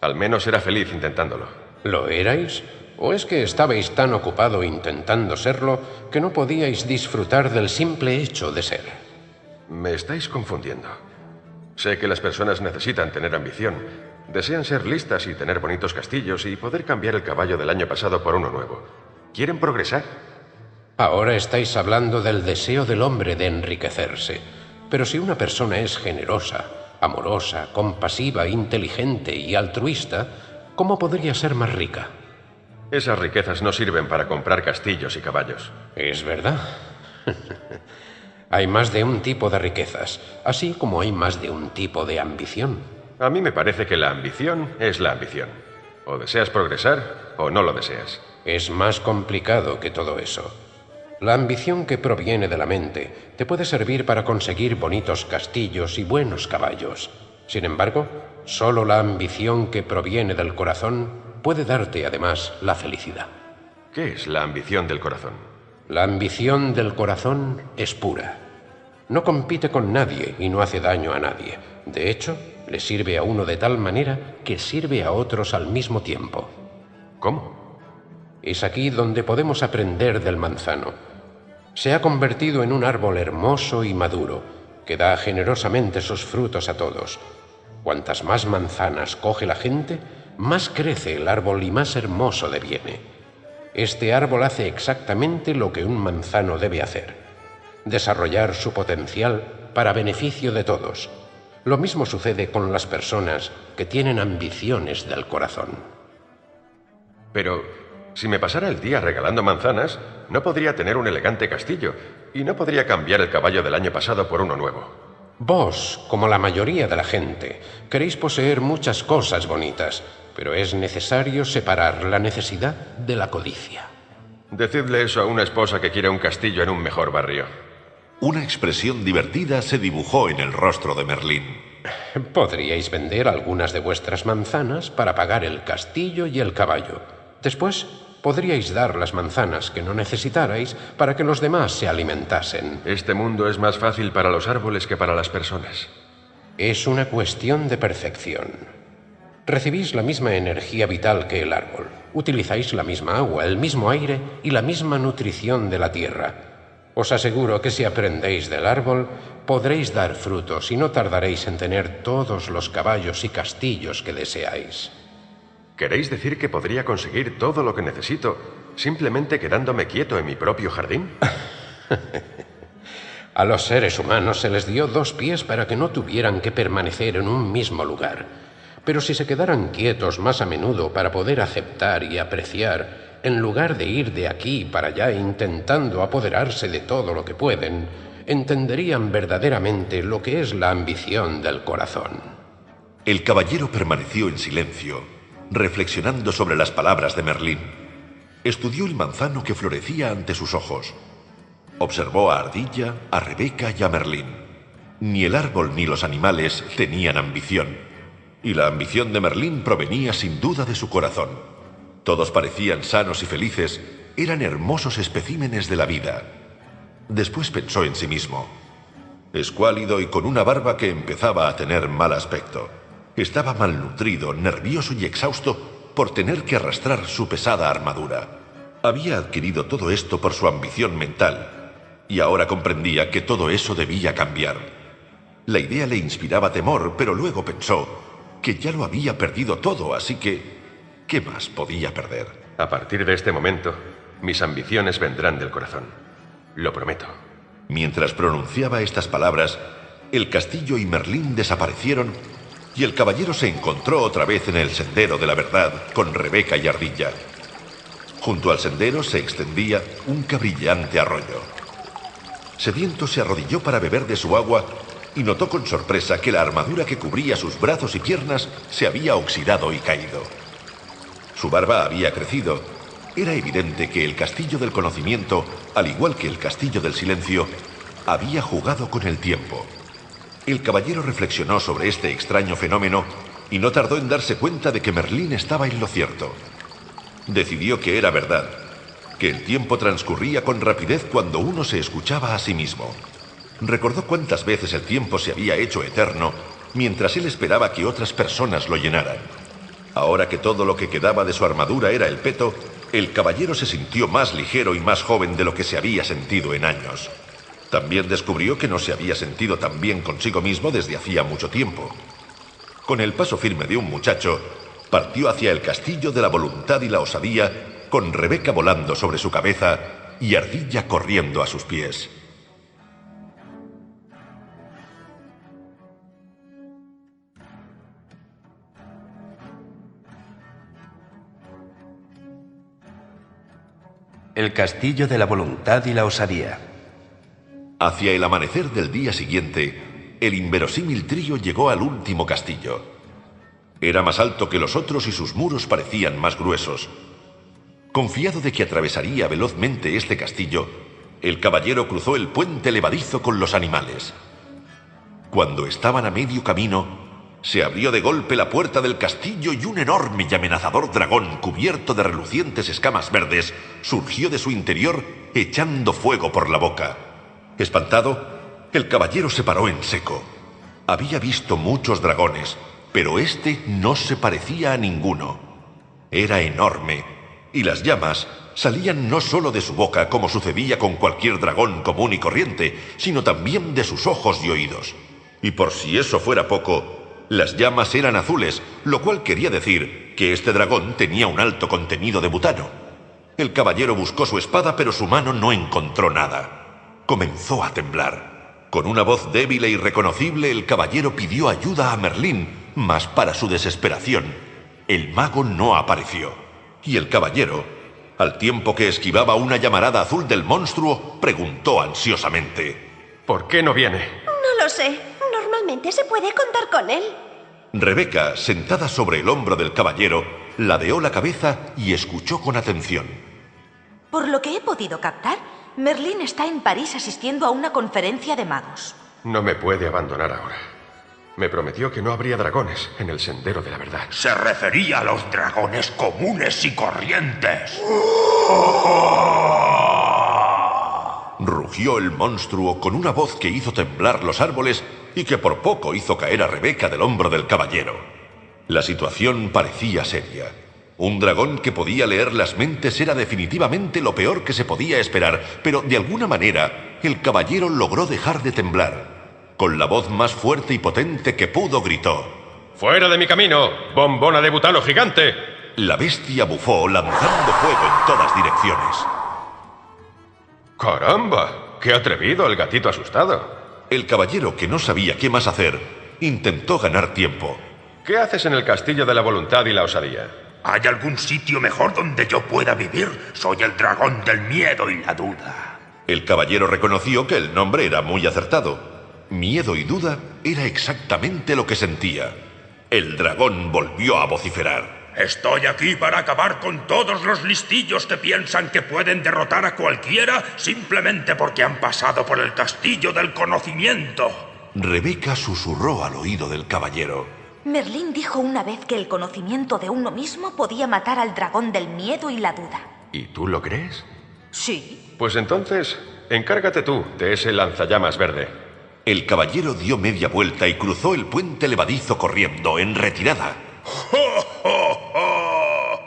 Al menos era feliz intentándolo. ¿Lo erais? ¿O es que estabais tan ocupado intentando serlo que no podíais disfrutar del simple hecho de ser? Me estáis confundiendo. Sé que las personas necesitan tener ambición. Desean ser listas y tener bonitos castillos y poder cambiar el caballo del año pasado por uno nuevo. Quieren progresar. Ahora estáis hablando del deseo del hombre de enriquecerse. Pero si una persona es generosa, amorosa, compasiva, inteligente y altruista, ¿cómo podría ser más rica? Esas riquezas no sirven para comprar castillos y caballos. Es verdad. [laughs] hay más de un tipo de riquezas, así como hay más de un tipo de ambición. A mí me parece que la ambición es la ambición. O deseas progresar o no lo deseas. Es más complicado que todo eso. La ambición que proviene de la mente te puede servir para conseguir bonitos castillos y buenos caballos. Sin embargo, solo la ambición que proviene del corazón puede darte además la felicidad. ¿Qué es la ambición del corazón? La ambición del corazón es pura. No compite con nadie y no hace daño a nadie. De hecho, le sirve a uno de tal manera que sirve a otros al mismo tiempo. ¿Cómo? Es aquí donde podemos aprender del manzano. Se ha convertido en un árbol hermoso y maduro, que da generosamente sus frutos a todos. Cuantas más manzanas coge la gente, más crece el árbol y más hermoso deviene. Este árbol hace exactamente lo que un manzano debe hacer, desarrollar su potencial para beneficio de todos. Lo mismo sucede con las personas que tienen ambiciones del corazón. Pero, si me pasara el día regalando manzanas, no podría tener un elegante castillo y no podría cambiar el caballo del año pasado por uno nuevo. Vos, como la mayoría de la gente, queréis poseer muchas cosas bonitas, pero es necesario separar la necesidad de la codicia. Decidle eso a una esposa que quiere un castillo en un mejor barrio. Una expresión divertida se dibujó en el rostro de Merlín. Podríais vender algunas de vuestras manzanas para pagar el castillo y el caballo. Después podríais dar las manzanas que no necesitarais para que los demás se alimentasen. Este mundo es más fácil para los árboles que para las personas. Es una cuestión de percepción. Recibís la misma energía vital que el árbol. Utilizáis la misma agua, el mismo aire y la misma nutrición de la tierra. Os aseguro que si aprendéis del árbol, podréis dar frutos y no tardaréis en tener todos los caballos y castillos que deseáis. ¿Queréis decir que podría conseguir todo lo que necesito simplemente quedándome quieto en mi propio jardín? [laughs] A los seres humanos se les dio dos pies para que no tuvieran que permanecer en un mismo lugar. Pero si se quedaran quietos más a menudo para poder aceptar y apreciar, en lugar de ir de aquí para allá intentando apoderarse de todo lo que pueden, entenderían verdaderamente lo que es la ambición del corazón. El caballero permaneció en silencio, reflexionando sobre las palabras de Merlín. Estudió el manzano que florecía ante sus ojos. Observó a Ardilla, a Rebeca y a Merlín. Ni el árbol ni los animales tenían ambición. Y la ambición de Merlín provenía sin duda de su corazón. Todos parecían sanos y felices, eran hermosos especímenes de la vida. Después pensó en sí mismo. Escuálido y con una barba que empezaba a tener mal aspecto. Estaba malnutrido, nervioso y exhausto por tener que arrastrar su pesada armadura. Había adquirido todo esto por su ambición mental, y ahora comprendía que todo eso debía cambiar. La idea le inspiraba temor, pero luego pensó que ya lo había perdido todo, así que... ¿Qué más podía perder? A partir de este momento, mis ambiciones vendrán del corazón. Lo prometo. Mientras pronunciaba estas palabras, el castillo y Merlín desaparecieron y el caballero se encontró otra vez en el sendero de la verdad con Rebeca y Ardilla. Junto al sendero se extendía un cabrillante arroyo. Sediento se arrodilló para beber de su agua y notó con sorpresa que la armadura que cubría sus brazos y piernas se había oxidado y caído. Su barba había crecido. Era evidente que el castillo del conocimiento, al igual que el castillo del silencio, había jugado con el tiempo. El caballero reflexionó sobre este extraño fenómeno y no tardó en darse cuenta de que Merlín estaba en lo cierto. Decidió que era verdad, que el tiempo transcurría con rapidez cuando uno se escuchaba a sí mismo. Recordó cuántas veces el tiempo se había hecho eterno mientras él esperaba que otras personas lo llenaran. Ahora que todo lo que quedaba de su armadura era el peto, el caballero se sintió más ligero y más joven de lo que se había sentido en años. También descubrió que no se había sentido tan bien consigo mismo desde hacía mucho tiempo. Con el paso firme de un muchacho, partió hacia el castillo de la voluntad y la osadía, con Rebeca volando sobre su cabeza y Ardilla corriendo a sus pies. El castillo de la voluntad y la osadía. Hacia el amanecer del día siguiente, el inverosímil trío llegó al último castillo. Era más alto que los otros y sus muros parecían más gruesos. Confiado de que atravesaría velozmente este castillo, el caballero cruzó el puente levadizo con los animales. Cuando estaban a medio camino, se abrió de golpe la puerta del castillo y un enorme y amenazador dragón cubierto de relucientes escamas verdes surgió de su interior echando fuego por la boca. Espantado, el caballero se paró en seco. Había visto muchos dragones, pero este no se parecía a ninguno. Era enorme, y las llamas salían no solo de su boca, como sucedía con cualquier dragón común y corriente, sino también de sus ojos y oídos. Y por si eso fuera poco, las llamas eran azules, lo cual quería decir que este dragón tenía un alto contenido de butano. El caballero buscó su espada, pero su mano no encontró nada comenzó a temblar. Con una voz débil e irreconocible, el caballero pidió ayuda a Merlín, mas para su desesperación, el mago no apareció. Y el caballero, al tiempo que esquivaba una llamarada azul del monstruo, preguntó ansiosamente. ¿Por qué no viene? No lo sé. Normalmente se puede contar con él. Rebeca, sentada sobre el hombro del caballero, ladeó la cabeza y escuchó con atención. Por lo que he podido captar, Merlín está en París asistiendo a una conferencia de magos. No me puede abandonar ahora. Me prometió que no habría dragones en el sendero de la verdad. Se refería a los dragones comunes y corrientes. [laughs] Rugió el monstruo con una voz que hizo temblar los árboles y que por poco hizo caer a Rebeca del hombro del caballero. La situación parecía seria. Un dragón que podía leer las mentes era definitivamente lo peor que se podía esperar, pero de alguna manera el caballero logró dejar de temblar. Con la voz más fuerte y potente que pudo gritó. ¡Fuera de mi camino, bombona de butano gigante! La bestia bufó lanzando fuego en todas direcciones. ¡Caramba! ¡Qué atrevido el gatito asustado! El caballero, que no sabía qué más hacer, intentó ganar tiempo. ¿Qué haces en el castillo de la voluntad y la osadía? ¿Hay algún sitio mejor donde yo pueda vivir? Soy el dragón del miedo y la duda. El caballero reconoció que el nombre era muy acertado. Miedo y duda era exactamente lo que sentía. El dragón volvió a vociferar. Estoy aquí para acabar con todos los listillos que piensan que pueden derrotar a cualquiera simplemente porque han pasado por el castillo del conocimiento. Rebeca susurró al oído del caballero. Merlín dijo una vez que el conocimiento de uno mismo podía matar al dragón del miedo y la duda. ¿Y tú lo crees? Sí. Pues entonces, encárgate tú de ese lanzallamas verde. El caballero dio media vuelta y cruzó el puente levadizo corriendo, en retirada.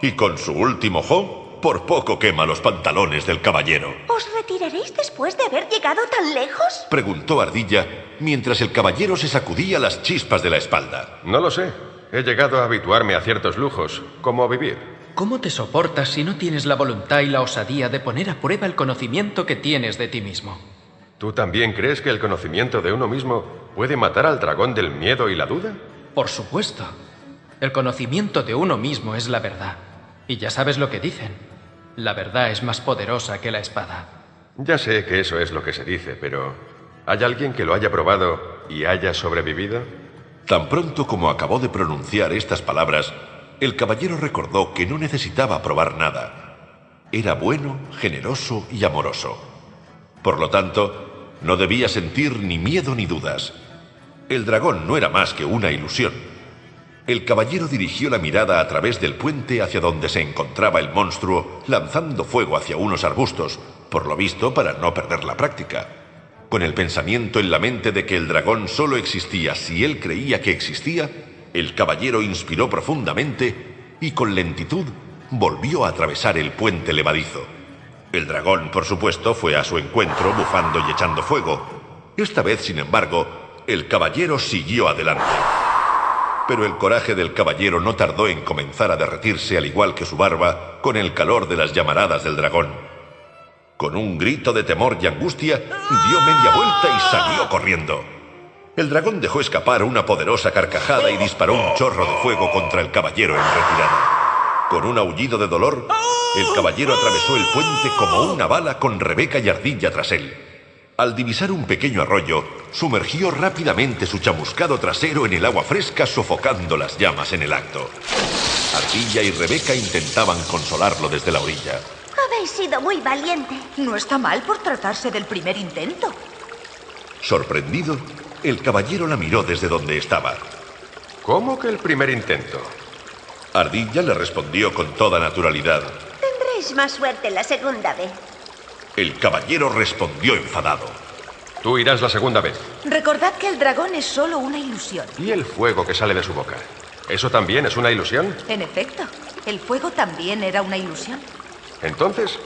Y con su último jo, por poco quema los pantalones del caballero. ¿Os retiraréis después de haber llegado tan lejos? Preguntó Ardilla mientras el caballero se sacudía las chispas de la espalda. No lo sé. He llegado a habituarme a ciertos lujos, como vivir. ¿Cómo te soportas si no tienes la voluntad y la osadía de poner a prueba el conocimiento que tienes de ti mismo? ¿Tú también crees que el conocimiento de uno mismo puede matar al dragón del miedo y la duda? Por supuesto. El conocimiento de uno mismo es la verdad. Y ya sabes lo que dicen. La verdad es más poderosa que la espada. Ya sé que eso es lo que se dice, pero ¿hay alguien que lo haya probado y haya sobrevivido? Tan pronto como acabó de pronunciar estas palabras, el caballero recordó que no necesitaba probar nada. Era bueno, generoso y amoroso. Por lo tanto, no debía sentir ni miedo ni dudas. El dragón no era más que una ilusión. El caballero dirigió la mirada a través del puente hacia donde se encontraba el monstruo, lanzando fuego hacia unos arbustos, por lo visto para no perder la práctica. Con el pensamiento en la mente de que el dragón solo existía si él creía que existía, el caballero inspiró profundamente y con lentitud volvió a atravesar el puente levadizo. El dragón, por supuesto, fue a su encuentro bufando y echando fuego. Esta vez, sin embargo, el caballero siguió adelante. Pero el coraje del caballero no tardó en comenzar a derretirse al igual que su barba con el calor de las llamaradas del dragón. Con un grito de temor y angustia, dio media vuelta y salió corriendo. El dragón dejó escapar una poderosa carcajada y disparó un chorro de fuego contra el caballero en retirada. Con un aullido de dolor, el caballero atravesó el puente como una bala con Rebeca y Ardilla tras él. Al divisar un pequeño arroyo, sumergió rápidamente su chamuscado trasero en el agua fresca, sofocando las llamas en el acto. Ardilla y Rebeca intentaban consolarlo desde la orilla. Habéis sido muy valiente. No está mal por tratarse del primer intento. Sorprendido, el caballero la miró desde donde estaba. ¿Cómo que el primer intento? Ardilla le respondió con toda naturalidad. Tendréis más suerte la segunda vez. El caballero respondió enfadado. Tú irás la segunda vez. Recordad que el dragón es solo una ilusión. ¿Y el fuego que sale de su boca? ¿Eso también es una ilusión? En efecto, el fuego también era una ilusión. Entonces,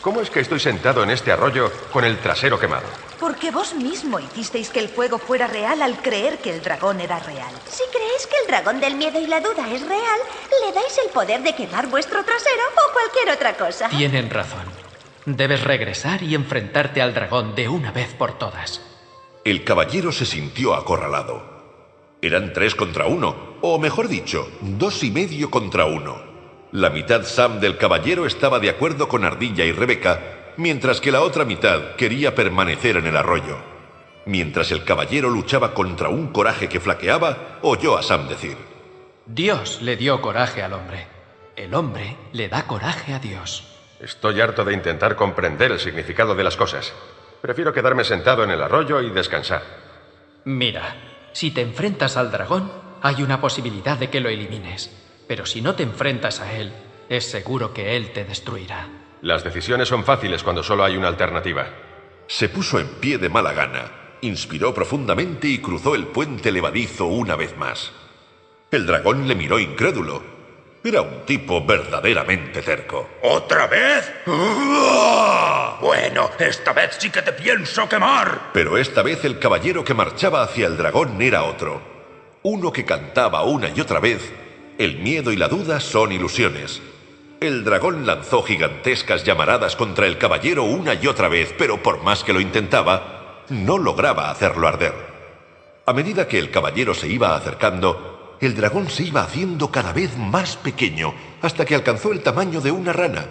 ¿cómo es que estoy sentado en este arroyo con el trasero quemado? Porque vos mismo hicisteis que el fuego fuera real al creer que el dragón era real. Si creéis que el dragón del miedo y la duda es real, le dais el poder de quemar vuestro trasero o cualquier otra cosa. Tienen razón. Debes regresar y enfrentarte al dragón de una vez por todas. El caballero se sintió acorralado. Eran tres contra uno, o mejor dicho, dos y medio contra uno. La mitad Sam del caballero estaba de acuerdo con Ardilla y Rebeca, mientras que la otra mitad quería permanecer en el arroyo. Mientras el caballero luchaba contra un coraje que flaqueaba, oyó a Sam decir, Dios le dio coraje al hombre. El hombre le da coraje a Dios. Estoy harto de intentar comprender el significado de las cosas. Prefiero quedarme sentado en el arroyo y descansar. Mira, si te enfrentas al dragón, hay una posibilidad de que lo elimines. Pero si no te enfrentas a él, es seguro que él te destruirá. Las decisiones son fáciles cuando solo hay una alternativa. Se puso en pie de mala gana, inspiró profundamente y cruzó el puente levadizo una vez más. El dragón le miró incrédulo. Era un tipo verdaderamente terco. ¿Otra vez? Bueno, esta vez sí que te pienso quemar. Pero esta vez el caballero que marchaba hacia el dragón era otro. Uno que cantaba una y otra vez, el miedo y la duda son ilusiones. El dragón lanzó gigantescas llamaradas contra el caballero una y otra vez, pero por más que lo intentaba, no lograba hacerlo arder. A medida que el caballero se iba acercando, el dragón se iba haciendo cada vez más pequeño, hasta que alcanzó el tamaño de una rana.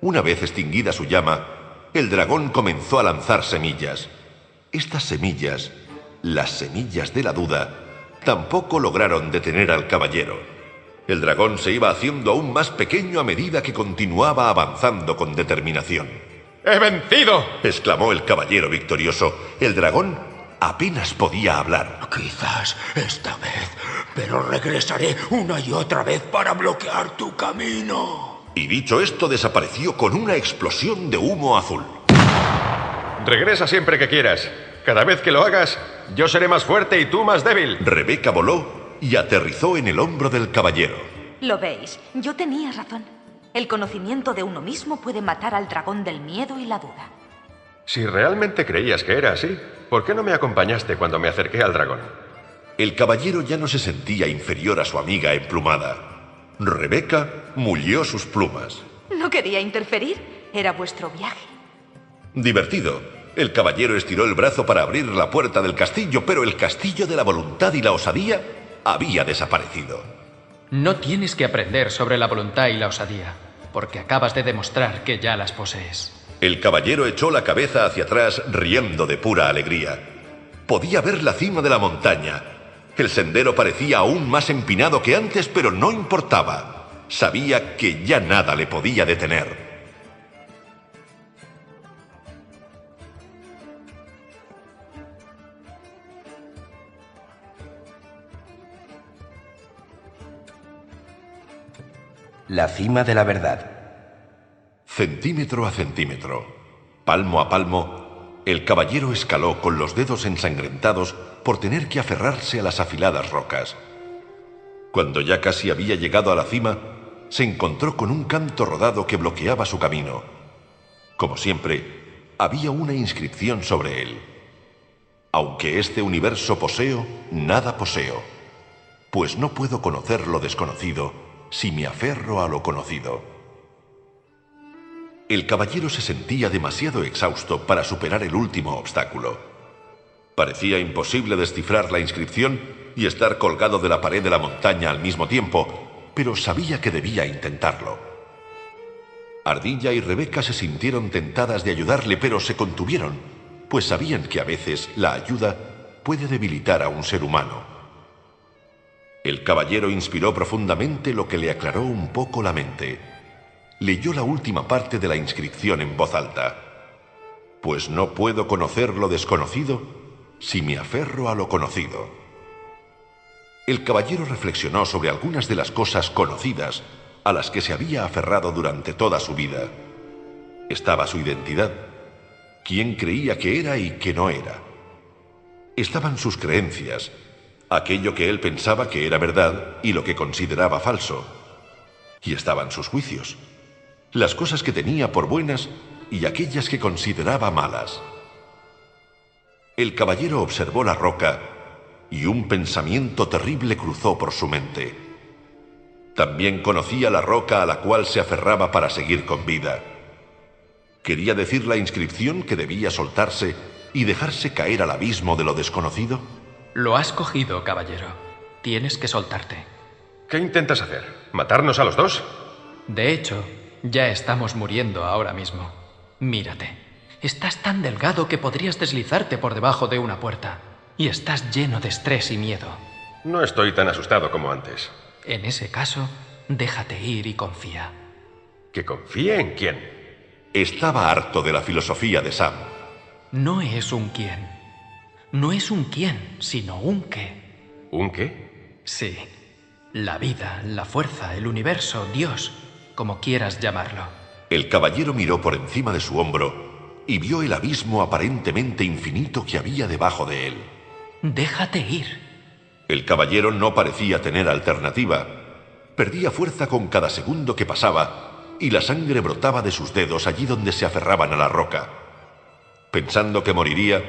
Una vez extinguida su llama, el dragón comenzó a lanzar semillas. Estas semillas, las semillas de la duda, tampoco lograron detener al caballero. El dragón se iba haciendo aún más pequeño a medida que continuaba avanzando con determinación. ¡He vencido! exclamó el caballero victorioso. El dragón apenas podía hablar. Quizás esta vez, pero regresaré una y otra vez para bloquear tu camino. Y dicho esto, desapareció con una explosión de humo azul. Regresa siempre que quieras. Cada vez que lo hagas, yo seré más fuerte y tú más débil. Rebeca voló y aterrizó en el hombro del caballero. Lo veis, yo tenía razón. El conocimiento de uno mismo puede matar al dragón del miedo y la duda. Si realmente creías que era así, ¿por qué no me acompañaste cuando me acerqué al dragón? El caballero ya no se sentía inferior a su amiga emplumada. Rebeca mullió sus plumas. No quería interferir. Era vuestro viaje. Divertido, el caballero estiró el brazo para abrir la puerta del castillo, pero el castillo de la voluntad y la osadía había desaparecido. No tienes que aprender sobre la voluntad y la osadía, porque acabas de demostrar que ya las posees. El caballero echó la cabeza hacia atrás riendo de pura alegría. Podía ver la cima de la montaña. El sendero parecía aún más empinado que antes, pero no importaba. Sabía que ya nada le podía detener. La cima de la verdad. Centímetro a centímetro, palmo a palmo, el caballero escaló con los dedos ensangrentados por tener que aferrarse a las afiladas rocas. Cuando ya casi había llegado a la cima, se encontró con un canto rodado que bloqueaba su camino. Como siempre, había una inscripción sobre él. Aunque este universo poseo, nada poseo, pues no puedo conocer lo desconocido si me aferro a lo conocido. El caballero se sentía demasiado exhausto para superar el último obstáculo. Parecía imposible descifrar la inscripción y estar colgado de la pared de la montaña al mismo tiempo, pero sabía que debía intentarlo. Ardilla y Rebeca se sintieron tentadas de ayudarle, pero se contuvieron, pues sabían que a veces la ayuda puede debilitar a un ser humano. El caballero inspiró profundamente lo que le aclaró un poco la mente. Leyó la última parte de la inscripción en voz alta. Pues no puedo conocer lo desconocido si me aferro a lo conocido. El caballero reflexionó sobre algunas de las cosas conocidas a las que se había aferrado durante toda su vida. Estaba su identidad, quién creía que era y que no era. Estaban sus creencias, aquello que él pensaba que era verdad y lo que consideraba falso. Y estaban sus juicios, las cosas que tenía por buenas y aquellas que consideraba malas. El caballero observó la roca y un pensamiento terrible cruzó por su mente. También conocía la roca a la cual se aferraba para seguir con vida. ¿Quería decir la inscripción que debía soltarse y dejarse caer al abismo de lo desconocido? Lo has cogido, caballero. Tienes que soltarte. ¿Qué intentas hacer? ¿Matarnos a los dos? De hecho, ya estamos muriendo ahora mismo. Mírate. Estás tan delgado que podrías deslizarte por debajo de una puerta. Y estás lleno de estrés y miedo. No estoy tan asustado como antes. En ese caso, déjate ir y confía. ¿Que confíe en quién? Estaba harto de la filosofía de Sam. No es un quién, no es un quién, sino un qué. ¿Un qué? Sí. La vida, la fuerza, el universo, Dios, como quieras llamarlo. El caballero miró por encima de su hombro y vio el abismo aparentemente infinito que había debajo de él. Déjate ir. El caballero no parecía tener alternativa. Perdía fuerza con cada segundo que pasaba y la sangre brotaba de sus dedos allí donde se aferraban a la roca. Pensando que moriría,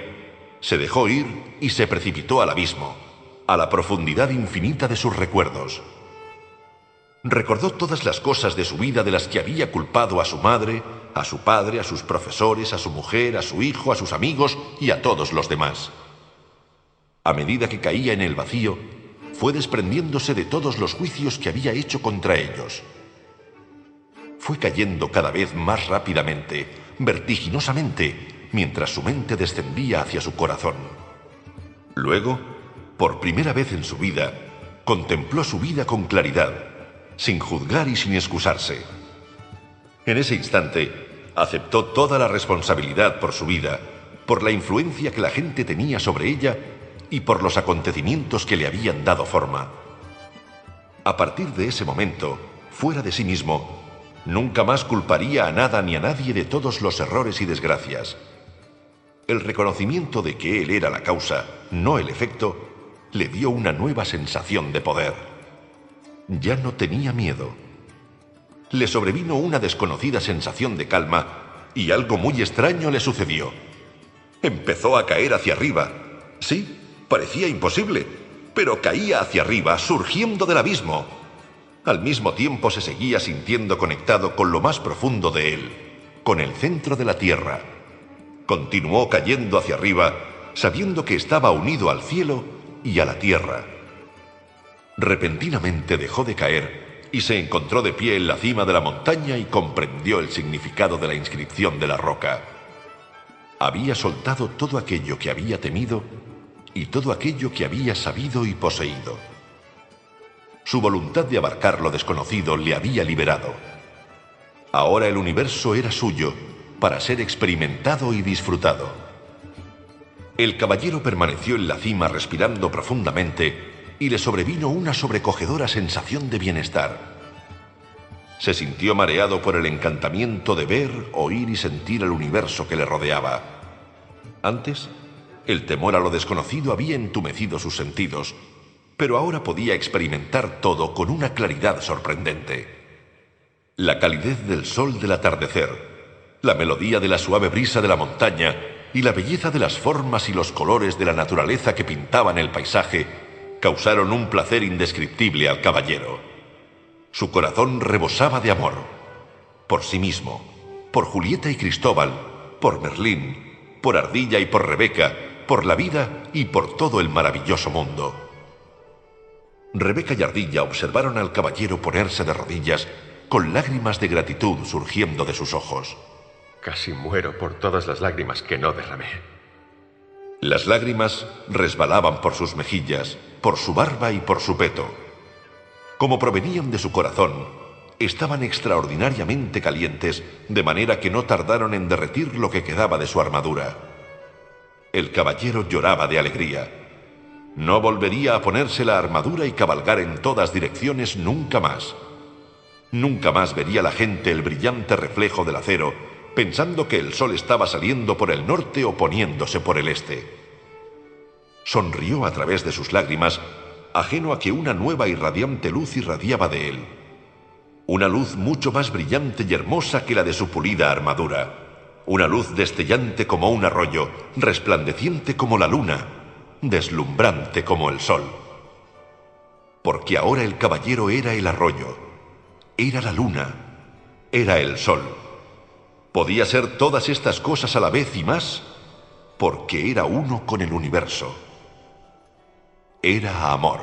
se dejó ir y se precipitó al abismo, a la profundidad infinita de sus recuerdos. Recordó todas las cosas de su vida de las que había culpado a su madre, a su padre, a sus profesores, a su mujer, a su hijo, a sus amigos y a todos los demás. A medida que caía en el vacío, fue desprendiéndose de todos los juicios que había hecho contra ellos. Fue cayendo cada vez más rápidamente, vertiginosamente, mientras su mente descendía hacia su corazón. Luego, por primera vez en su vida, contempló su vida con claridad, sin juzgar y sin excusarse. En ese instante, aceptó toda la responsabilidad por su vida, por la influencia que la gente tenía sobre ella y por los acontecimientos que le habían dado forma. A partir de ese momento, fuera de sí mismo, nunca más culparía a nada ni a nadie de todos los errores y desgracias. El reconocimiento de que él era la causa, no el efecto, le dio una nueva sensación de poder. Ya no tenía miedo. Le sobrevino una desconocida sensación de calma y algo muy extraño le sucedió. Empezó a caer hacia arriba. Sí, parecía imposible, pero caía hacia arriba, surgiendo del abismo. Al mismo tiempo se seguía sintiendo conectado con lo más profundo de él, con el centro de la Tierra. Continuó cayendo hacia arriba, sabiendo que estaba unido al cielo y a la Tierra. Repentinamente dejó de caer y se encontró de pie en la cima de la montaña y comprendió el significado de la inscripción de la roca. Había soltado todo aquello que había temido y todo aquello que había sabido y poseído. Su voluntad de abarcar lo desconocido le había liberado. Ahora el universo era suyo para ser experimentado y disfrutado. El caballero permaneció en la cima respirando profundamente y le sobrevino una sobrecogedora sensación de bienestar. Se sintió mareado por el encantamiento de ver, oír y sentir el universo que le rodeaba. Antes, el temor a lo desconocido había entumecido sus sentidos, pero ahora podía experimentar todo con una claridad sorprendente. La calidez del sol del atardecer, la melodía de la suave brisa de la montaña y la belleza de las formas y los colores de la naturaleza que pintaban el paisaje causaron un placer indescriptible al caballero. Su corazón rebosaba de amor, por sí mismo, por Julieta y Cristóbal, por Merlín, por Ardilla y por Rebeca, por la vida y por todo el maravilloso mundo. Rebeca y Ardilla observaron al caballero ponerse de rodillas con lágrimas de gratitud surgiendo de sus ojos. Casi muero por todas las lágrimas que no derramé. Las lágrimas resbalaban por sus mejillas, por su barba y por su peto. Como provenían de su corazón, estaban extraordinariamente calientes, de manera que no tardaron en derretir lo que quedaba de su armadura. El caballero lloraba de alegría. No volvería a ponerse la armadura y cabalgar en todas direcciones nunca más. Nunca más vería la gente el brillante reflejo del acero, pensando que el sol estaba saliendo por el norte o poniéndose por el este sonrió a través de sus lágrimas, ajeno a que una nueva y radiante luz irradiaba de él. Una luz mucho más brillante y hermosa que la de su pulida armadura. Una luz destellante como un arroyo, resplandeciente como la luna, deslumbrante como el sol. Porque ahora el caballero era el arroyo, era la luna, era el sol. Podía ser todas estas cosas a la vez y más, porque era uno con el universo era amor.